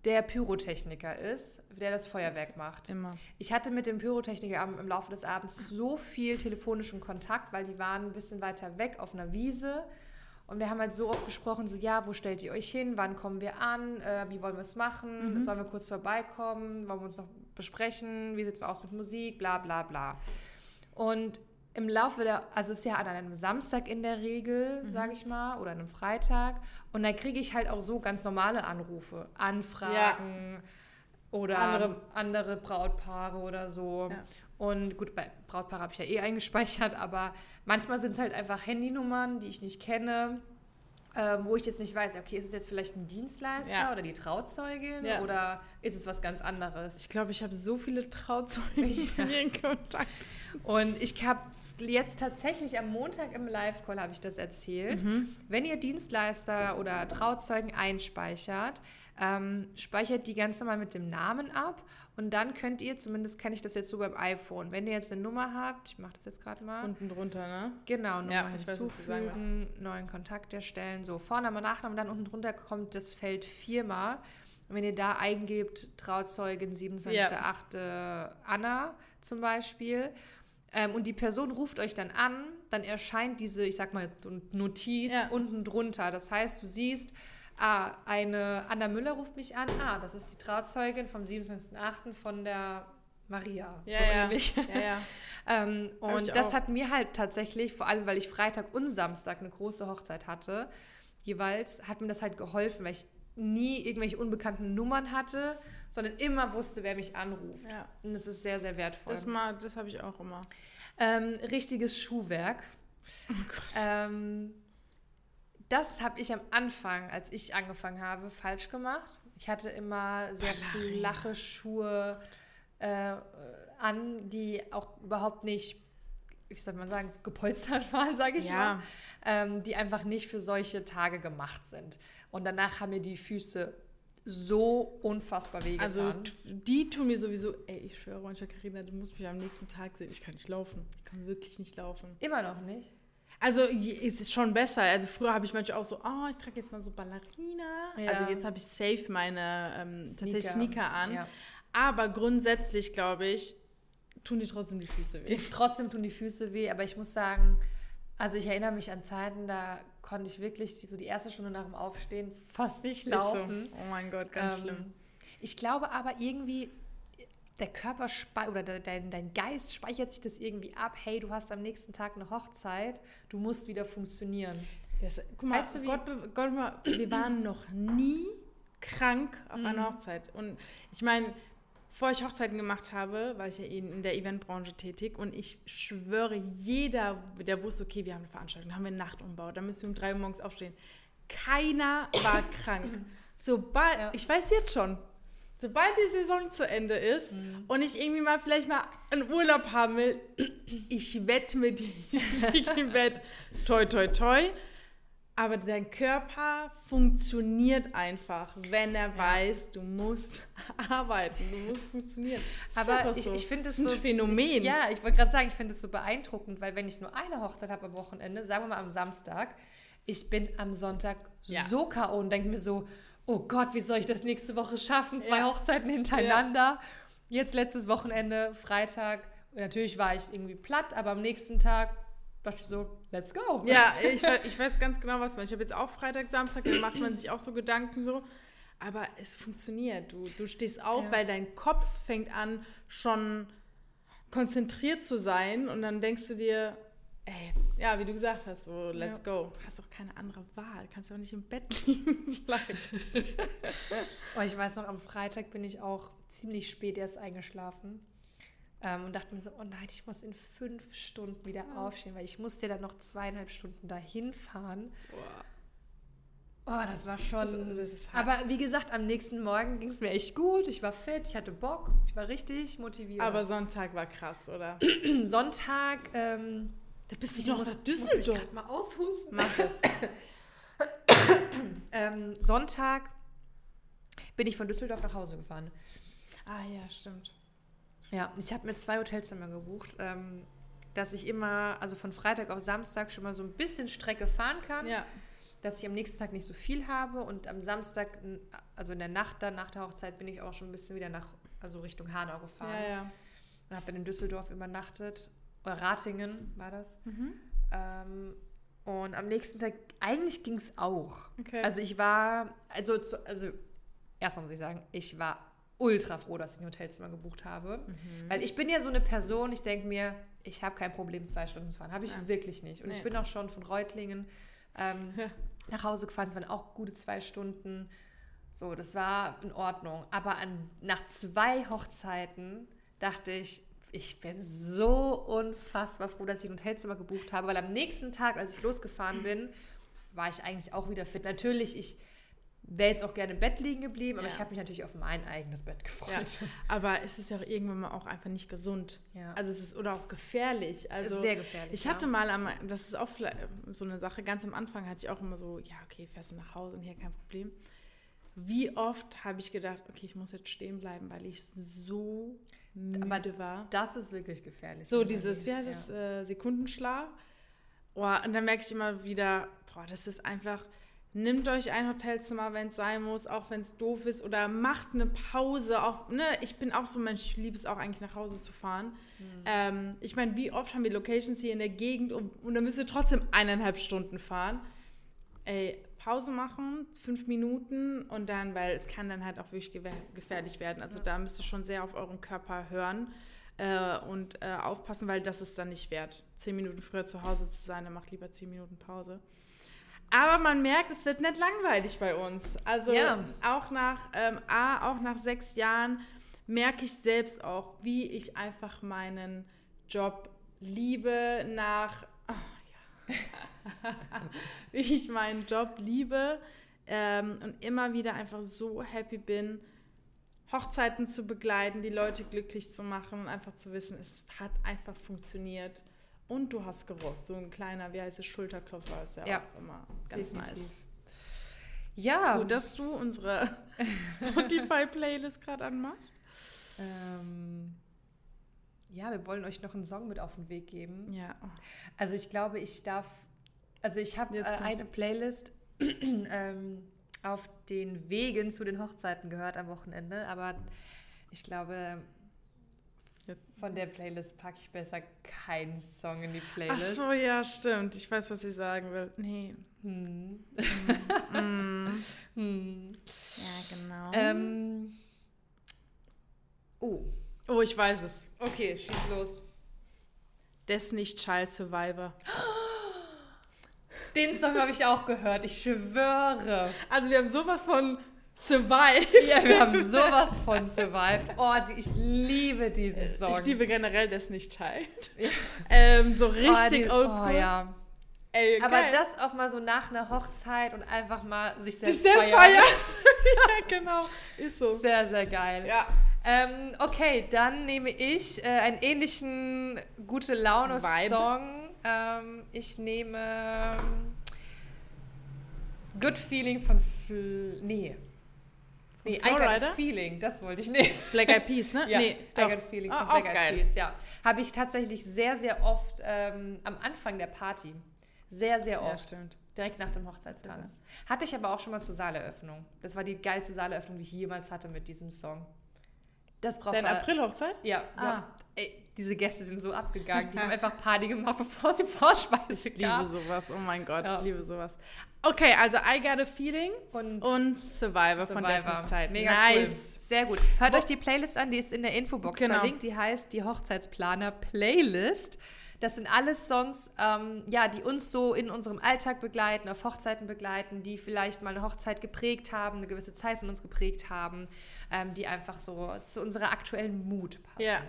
Speaker 2: der Pyrotechniker ist, der das Feuerwerk macht.
Speaker 1: Immer.
Speaker 2: Ich hatte mit dem Pyrotechniker im Laufe des Abends so viel telefonischen Kontakt, weil die waren ein bisschen weiter weg auf einer Wiese. Und wir haben halt so oft gesprochen, so ja, wo stellt ihr euch hin, wann kommen wir an, äh, wie wollen wir es machen, mhm. sollen wir kurz vorbeikommen, wollen wir uns noch besprechen, wie sieht es aus mit Musik, bla bla bla. Und im Laufe der, also es ist ja an einem Samstag in der Regel, mhm. sage ich mal, oder einem Freitag. Und da kriege ich halt auch so ganz normale Anrufe, Anfragen ja. oder andere, andere Brautpaare oder so. Ja. Und gut, bei Brautpaare habe ich ja eh eingespeichert, aber manchmal sind es halt einfach Handynummern, die ich nicht kenne. Ähm, wo ich jetzt nicht weiß, okay, ist es jetzt vielleicht ein Dienstleister ja. oder die Trauzeugin ja. oder ist es was ganz anderes?
Speaker 1: Ich glaube, ich habe so viele Trauzeugen ja. in Kontakt.
Speaker 2: Und ich habe jetzt tatsächlich am Montag im Live-Call habe ich das erzählt. Mhm. Wenn ihr Dienstleister oder Trauzeugen einspeichert, ähm, speichert die ganz normal mit dem Namen ab und dann könnt ihr, zumindest kenne ich das jetzt so beim iPhone, wenn ihr jetzt eine Nummer habt, ich mache das jetzt gerade mal.
Speaker 1: Unten drunter, ne?
Speaker 2: Genau, Nummer ja, hinzufügen, weiß, neuen Kontakt erstellen, so Vorname, Nachname, dann unten drunter kommt das Feld Firma. Und wenn ihr da eingebt, Trauzeugin 27.8. Ja. Anna zum Beispiel, ähm, und die Person ruft euch dann an, dann erscheint diese, ich sag mal, Notiz ja. unten drunter. Das heißt, du siehst, ah, eine Anna Müller ruft mich an, ah, das ist die Trauzeugin vom 27.08. von der Maria.
Speaker 1: Ja, ja. ja, ja.
Speaker 2: ähm, und das auch. hat mir halt tatsächlich, vor allem weil ich Freitag und Samstag eine große Hochzeit hatte, jeweils hat mir das halt geholfen, weil ich nie irgendwelche unbekannten Nummern hatte, sondern immer wusste, wer mich anruft. Ja. Und das ist sehr, sehr wertvoll.
Speaker 1: Das, das habe ich auch immer.
Speaker 2: Ähm, richtiges Schuhwerk.
Speaker 1: Oh Gott.
Speaker 2: Ähm, das habe ich am Anfang, als ich angefangen habe, falsch gemacht. Ich hatte immer sehr Ballerina. flache Schuhe äh, an, die auch überhaupt nicht, wie soll man sagen, gepolstert waren, sage ich ja. mal. Ähm, die einfach nicht für solche Tage gemacht sind. Und danach haben mir die Füße so unfassbar wehgetan.
Speaker 1: Also die tun mir sowieso, ey, ich schwöre manchmal, Karina, du musst mich am nächsten Tag sehen. Ich kann nicht laufen. Ich kann wirklich nicht laufen.
Speaker 2: Immer noch nicht?
Speaker 1: Also es ist schon besser. Also früher habe ich manchmal auch so, oh, ich trage jetzt mal so Ballerina. Ja. Also jetzt habe ich safe meine ähm, Sneaker. tatsächlich Sneaker an. Ja. Aber grundsätzlich, glaube ich, tun die trotzdem die Füße weh. Die,
Speaker 2: trotzdem tun die Füße weh, aber ich muss sagen, also ich erinnere mich an Zeiten, da konnte ich wirklich so die erste Stunde nach dem Aufstehen fast nicht laufen.
Speaker 1: So. Oh mein Gott, ganz ähm, schlimm.
Speaker 2: Ich glaube aber irgendwie, der Körper oder dein, dein Geist speichert sich das irgendwie ab. Hey, du hast am nächsten Tag eine Hochzeit, du musst wieder funktionieren.
Speaker 1: Das, guck mal, weißt du, wie, Gott, Gott, wir waren noch nie krank auf einer mhm. Hochzeit. Und ich meine, bevor ich Hochzeiten gemacht habe, war ich ja in der Eventbranche tätig und ich schwöre, jeder, der wusste, okay, wir haben eine Veranstaltung, haben wir einen Nachtumbau, da müssen wir um drei Uhr morgens aufstehen. Keiner war krank. Sobald, ja. ich weiß jetzt schon, sobald die Saison zu Ende ist mhm. und ich irgendwie mal vielleicht mal einen Urlaub haben will, ich wette mit dir, ich liege im Bett, toi, toi, toi, aber dein Körper funktioniert einfach, wenn er ja. weiß, du musst arbeiten, du musst funktionieren.
Speaker 2: Das aber ich, so. ich finde es so
Speaker 1: ein Phänomen.
Speaker 2: Ich, ja, ich wollte gerade sagen, ich finde es so beeindruckend, weil wenn ich nur eine Hochzeit habe am Wochenende, sagen wir mal am Samstag, ich bin am Sonntag ja. so K.O. und denke mir so, oh Gott, wie soll ich das nächste Woche schaffen? Zwei ja. Hochzeiten hintereinander. Jetzt letztes Wochenende, Freitag. natürlich war ich irgendwie platt, aber am nächsten Tag dachte ich so, let's go.
Speaker 1: Ja, ich, ich weiß ganz genau, was man. Ich habe jetzt auch Freitag, Samstag, da macht man sich auch so Gedanken so. Aber es funktioniert. Du, du stehst auf, ja. weil dein Kopf fängt an, schon konzentriert zu sein und dann denkst du dir, ey, jetzt, ja, wie du gesagt hast, so let's ja. go. Hast auch keine andere Wahl, kannst ja auch nicht im Bett liegen bleiben.
Speaker 2: oh, ich weiß noch, am Freitag bin ich auch ziemlich spät erst eingeschlafen. Ähm, und dachte mir so, oh nein, ich muss in fünf Stunden wieder ja. aufstehen, weil ich musste dann noch zweieinhalb Stunden dahin fahren. Boah. Oh, das war schon. Das aber wie gesagt, am nächsten Morgen ging es mir echt gut. Ich war fit, ich hatte Bock, ich war richtig motiviert.
Speaker 1: Aber Sonntag war krass, oder?
Speaker 2: Sonntag, ähm,
Speaker 1: da bist du noch nach Düsseldorf.
Speaker 2: Ich mal aushusten. Mach es. ähm, Sonntag bin ich von Düsseldorf nach Hause gefahren.
Speaker 1: Ah ja, stimmt.
Speaker 2: Ja, ich habe mir zwei Hotelzimmer gebucht, ähm, dass ich immer, also von Freitag auf Samstag schon mal so ein bisschen Strecke fahren kann. Ja dass ich am nächsten Tag nicht so viel habe und am Samstag, also in der Nacht dann, nach der Hochzeit, bin ich auch schon ein bisschen wieder nach, also Richtung Hanau gefahren. Ja, ja. Und habe dann in Düsseldorf übernachtet, Ratingen war das. Mhm. Ähm, und am nächsten Tag, eigentlich ging es auch. Okay. Also ich war, also, also erstmal muss ich sagen, ich war ultra froh, dass ich ein Hotelzimmer gebucht habe. Mhm. Weil ich bin ja so eine Person, ich denke mir, ich habe kein Problem, zwei Stunden zu fahren. Habe ich ja. wirklich nicht. Und nee. ich bin auch schon von Reutlingen ähm, ja. nach Hause gefahren. Es waren auch gute zwei Stunden. So, das war in Ordnung. Aber an, nach zwei Hochzeiten dachte ich, ich bin so unfassbar froh, dass ich ein Hotelzimmer gebucht habe, weil am nächsten Tag, als ich losgefahren bin, war ich eigentlich auch wieder fit. Natürlich, ich wäre jetzt auch gerne im Bett liegen geblieben, aber ja. ich habe mich natürlich auf mein eigenes Bett gefreut. Ja.
Speaker 1: Aber es ist ja auch irgendwann mal auch einfach nicht gesund. Ja. Also es ist oder auch gefährlich. Also
Speaker 2: sehr gefährlich.
Speaker 1: Ich hatte mal am, das ist auch so eine Sache, ganz am Anfang hatte ich auch immer so, ja, okay, fährst du nach Hause und hier kein Problem. Wie oft habe ich gedacht, okay, ich muss jetzt stehen bleiben, weil ich so müde aber war.
Speaker 2: Das ist wirklich gefährlich.
Speaker 1: So dieses, wie heißt es, äh, Sekundenschlaf. Oh, und dann merke ich immer wieder, boah, das ist einfach Nehmt euch ein Hotelzimmer, wenn es sein muss, auch wenn es doof ist, oder macht eine Pause. Auch, ne? Ich bin auch so ein Mensch, ich liebe es auch eigentlich nach Hause zu fahren. Mhm. Ähm, ich meine, wie oft haben wir Locations hier in der Gegend und, und dann müsst ihr trotzdem eineinhalb Stunden fahren. Ey, Pause machen, fünf Minuten und dann, weil es kann dann halt auch wirklich gefährlich werden. Also ja. da müsst ihr schon sehr auf euren Körper hören äh, und äh, aufpassen, weil das ist dann nicht wert. Zehn Minuten früher zu Hause zu sein, dann macht lieber zehn Minuten Pause. Aber man merkt, es wird nicht langweilig bei uns. Also ja. auch nach ähm, A, auch nach sechs Jahren merke ich selbst auch, wie ich einfach meinen Job liebe, nach. wie ich meinen Job liebe ähm, und immer wieder einfach so happy bin, Hochzeiten zu begleiten, die Leute glücklich zu machen und einfach zu wissen, es hat einfach funktioniert. Und du hast gerockt. So ein kleiner, wie heißt es, Schulterklopfer ist ja, ja auch immer ganz definitiv. nice. Ja. Gut, dass du unsere Spotify-Playlist gerade anmachst.
Speaker 2: Ähm, ja, wir wollen euch noch einen Song mit auf den Weg geben.
Speaker 1: Ja.
Speaker 2: Also ich glaube, ich darf, also ich habe äh, eine Playlist ähm, auf den Wegen zu den Hochzeiten gehört am Wochenende, aber ich glaube, von der Playlist packe ich besser keinen Song in die Playlist.
Speaker 1: Ach so, ja, stimmt. Ich weiß, was sie sagen will. Nee. Hm.
Speaker 2: hm. hm. Ja, genau. Ähm.
Speaker 1: Oh. Oh, ich weiß es. Okay, schieß los. Destiny's Child Survivor.
Speaker 2: Den Song habe ich auch gehört, ich schwöre.
Speaker 1: Also wir haben sowas von survived.
Speaker 2: Ja, wir haben sowas von survived. Oh, ich liebe diesen Song.
Speaker 1: Ich liebe generell das nicht Child. Ähm, so richtig oh, oldschool.
Speaker 2: Oh, ja. Ey, Aber geil. das auch mal so nach einer Hochzeit und einfach mal sich selbst, sich selbst feiern. feiern.
Speaker 1: ja, genau. Ist so.
Speaker 2: Sehr, sehr geil.
Speaker 1: Ja.
Speaker 2: Ähm, okay, dann nehme ich äh, einen ähnlichen gute Laune-Song. Ähm, ich nehme ähm, Good Feeling von Fl Nee. Nee, I Got Feeling, das wollte ich nehmen.
Speaker 1: Black Eyed Peas, ne?
Speaker 2: ja, nee, I Got Feeling von oh, Black Eyed Peas, ja. Habe ich tatsächlich sehr, sehr oft ähm, am Anfang der Party. Sehr, sehr oft. Ja, stimmt. Direkt nach dem Hochzeitstanz. Hatte ich aber auch schon mal zur Saaleröffnung. Das war die geilste Saaleröffnung, die ich jemals hatte mit diesem Song.
Speaker 1: Das braucht Deine Aprilhochzeit?
Speaker 2: Ja. Ah. ja. Ey, diese Gäste sind so abgegangen. Die haben einfach Party gemacht, bevor sie Vorspeise
Speaker 1: Ich liebe sowas, oh mein Gott, ja. ich liebe sowas. Okay, also I Got a Feeling
Speaker 2: Und,
Speaker 1: und Survivor, von
Speaker 2: Survivor.
Speaker 1: Destiny's Child.
Speaker 2: Mega
Speaker 1: nice.
Speaker 2: cool. Sehr gut. Hört euch die Playlist an, die ist in der Infobox
Speaker 1: Genau.
Speaker 2: verlinkt. Die heißt die Hochzeitsplaner Playlist. Das sind alles Songs, ähm, ja, die uns so in unserem Alltag begleiten, auf Hochzeiten begleiten, die vielleicht mal eine Hochzeit geprägt haben, eine gewisse Zeit von uns geprägt haben, ähm, die einfach so zu unserer aktuellen Mut passen.
Speaker 1: Ja.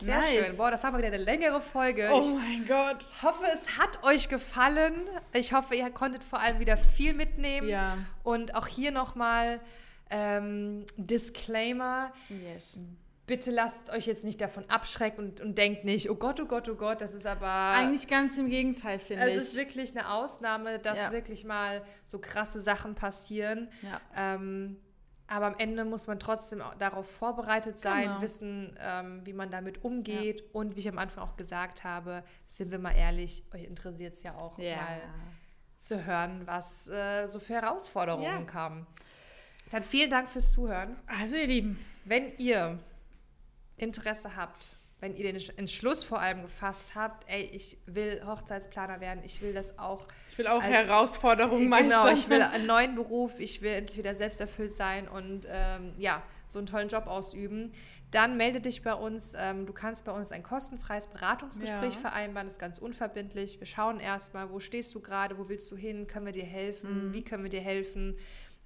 Speaker 2: Sehr
Speaker 1: Nice.
Speaker 2: schön. Boah, das war mal wieder eine längere Folge.
Speaker 1: Oh
Speaker 2: Ich
Speaker 1: mein Gott.
Speaker 2: hoffe, es hat euch gefallen. Ich hoffe, ihr konntet vor allem wieder viel mitnehmen.
Speaker 1: Ja.
Speaker 2: Und auch hier nochmal ähm, Disclaimer.
Speaker 1: Yes.
Speaker 2: Bitte lasst euch jetzt nicht davon abschrecken und, und denkt nicht, oh Gott, oh Gott, oh Gott, das ist aber...
Speaker 1: Eigentlich ganz im Gegenteil, finde ich.
Speaker 2: es ist wirklich eine Ausnahme, dass
Speaker 1: Ja.
Speaker 2: wirklich mal so krasse Sachen passieren.
Speaker 1: ja.
Speaker 2: Ähm, aber am Ende muss man trotzdem darauf vorbereitet sein,
Speaker 1: Genau.
Speaker 2: wissen, ähm, wie man damit umgeht. Und wie ich am Anfang auch gesagt habe, sind wir mal ehrlich, euch interessiert es ja auch
Speaker 1: Ja.
Speaker 2: mal zu hören, was äh, so für Herausforderungen
Speaker 1: Ja.
Speaker 2: kamen. Dann vielen Dank fürs Zuhören.
Speaker 1: Also, ihr Lieben,
Speaker 2: Wenn ihr Interesse habt, wenn ihr den Entschluss vor allem gefasst habt, ey, ich will Hochzeitsplaner werden, ich will das auch
Speaker 1: ich will auch
Speaker 2: Als-
Speaker 1: Herausforderungen meistern.
Speaker 2: Genau, ich will einen neuen Beruf, ich will endlich wieder selbsterfüllt sein und ähm, ja, so einen tollen Job ausüben. Dann melde dich bei uns. Ähm, du kannst bei uns ein kostenfreies Beratungsgespräch
Speaker 1: Ja.
Speaker 2: vereinbaren. Das ist ganz unverbindlich. Wir schauen erstmal, wo stehst du gerade, wo willst du hin, können wir dir helfen,
Speaker 1: Mhm.
Speaker 2: wie können wir dir helfen.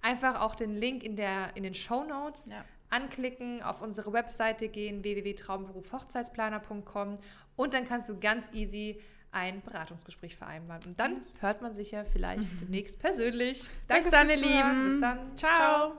Speaker 2: Einfach auch den Link in, der, in den Show Notes
Speaker 1: Ja.
Speaker 2: Anklicken, auf unsere Webseite gehen, www.traumberufhochzeitsplaner.com und dann kannst du ganz easy ein Beratungsgespräch vereinbaren. Und dann hört man sich ja vielleicht demnächst persönlich.
Speaker 1: Bis dann, ihr. Lieben.
Speaker 2: Bis dann.
Speaker 1: Ciao.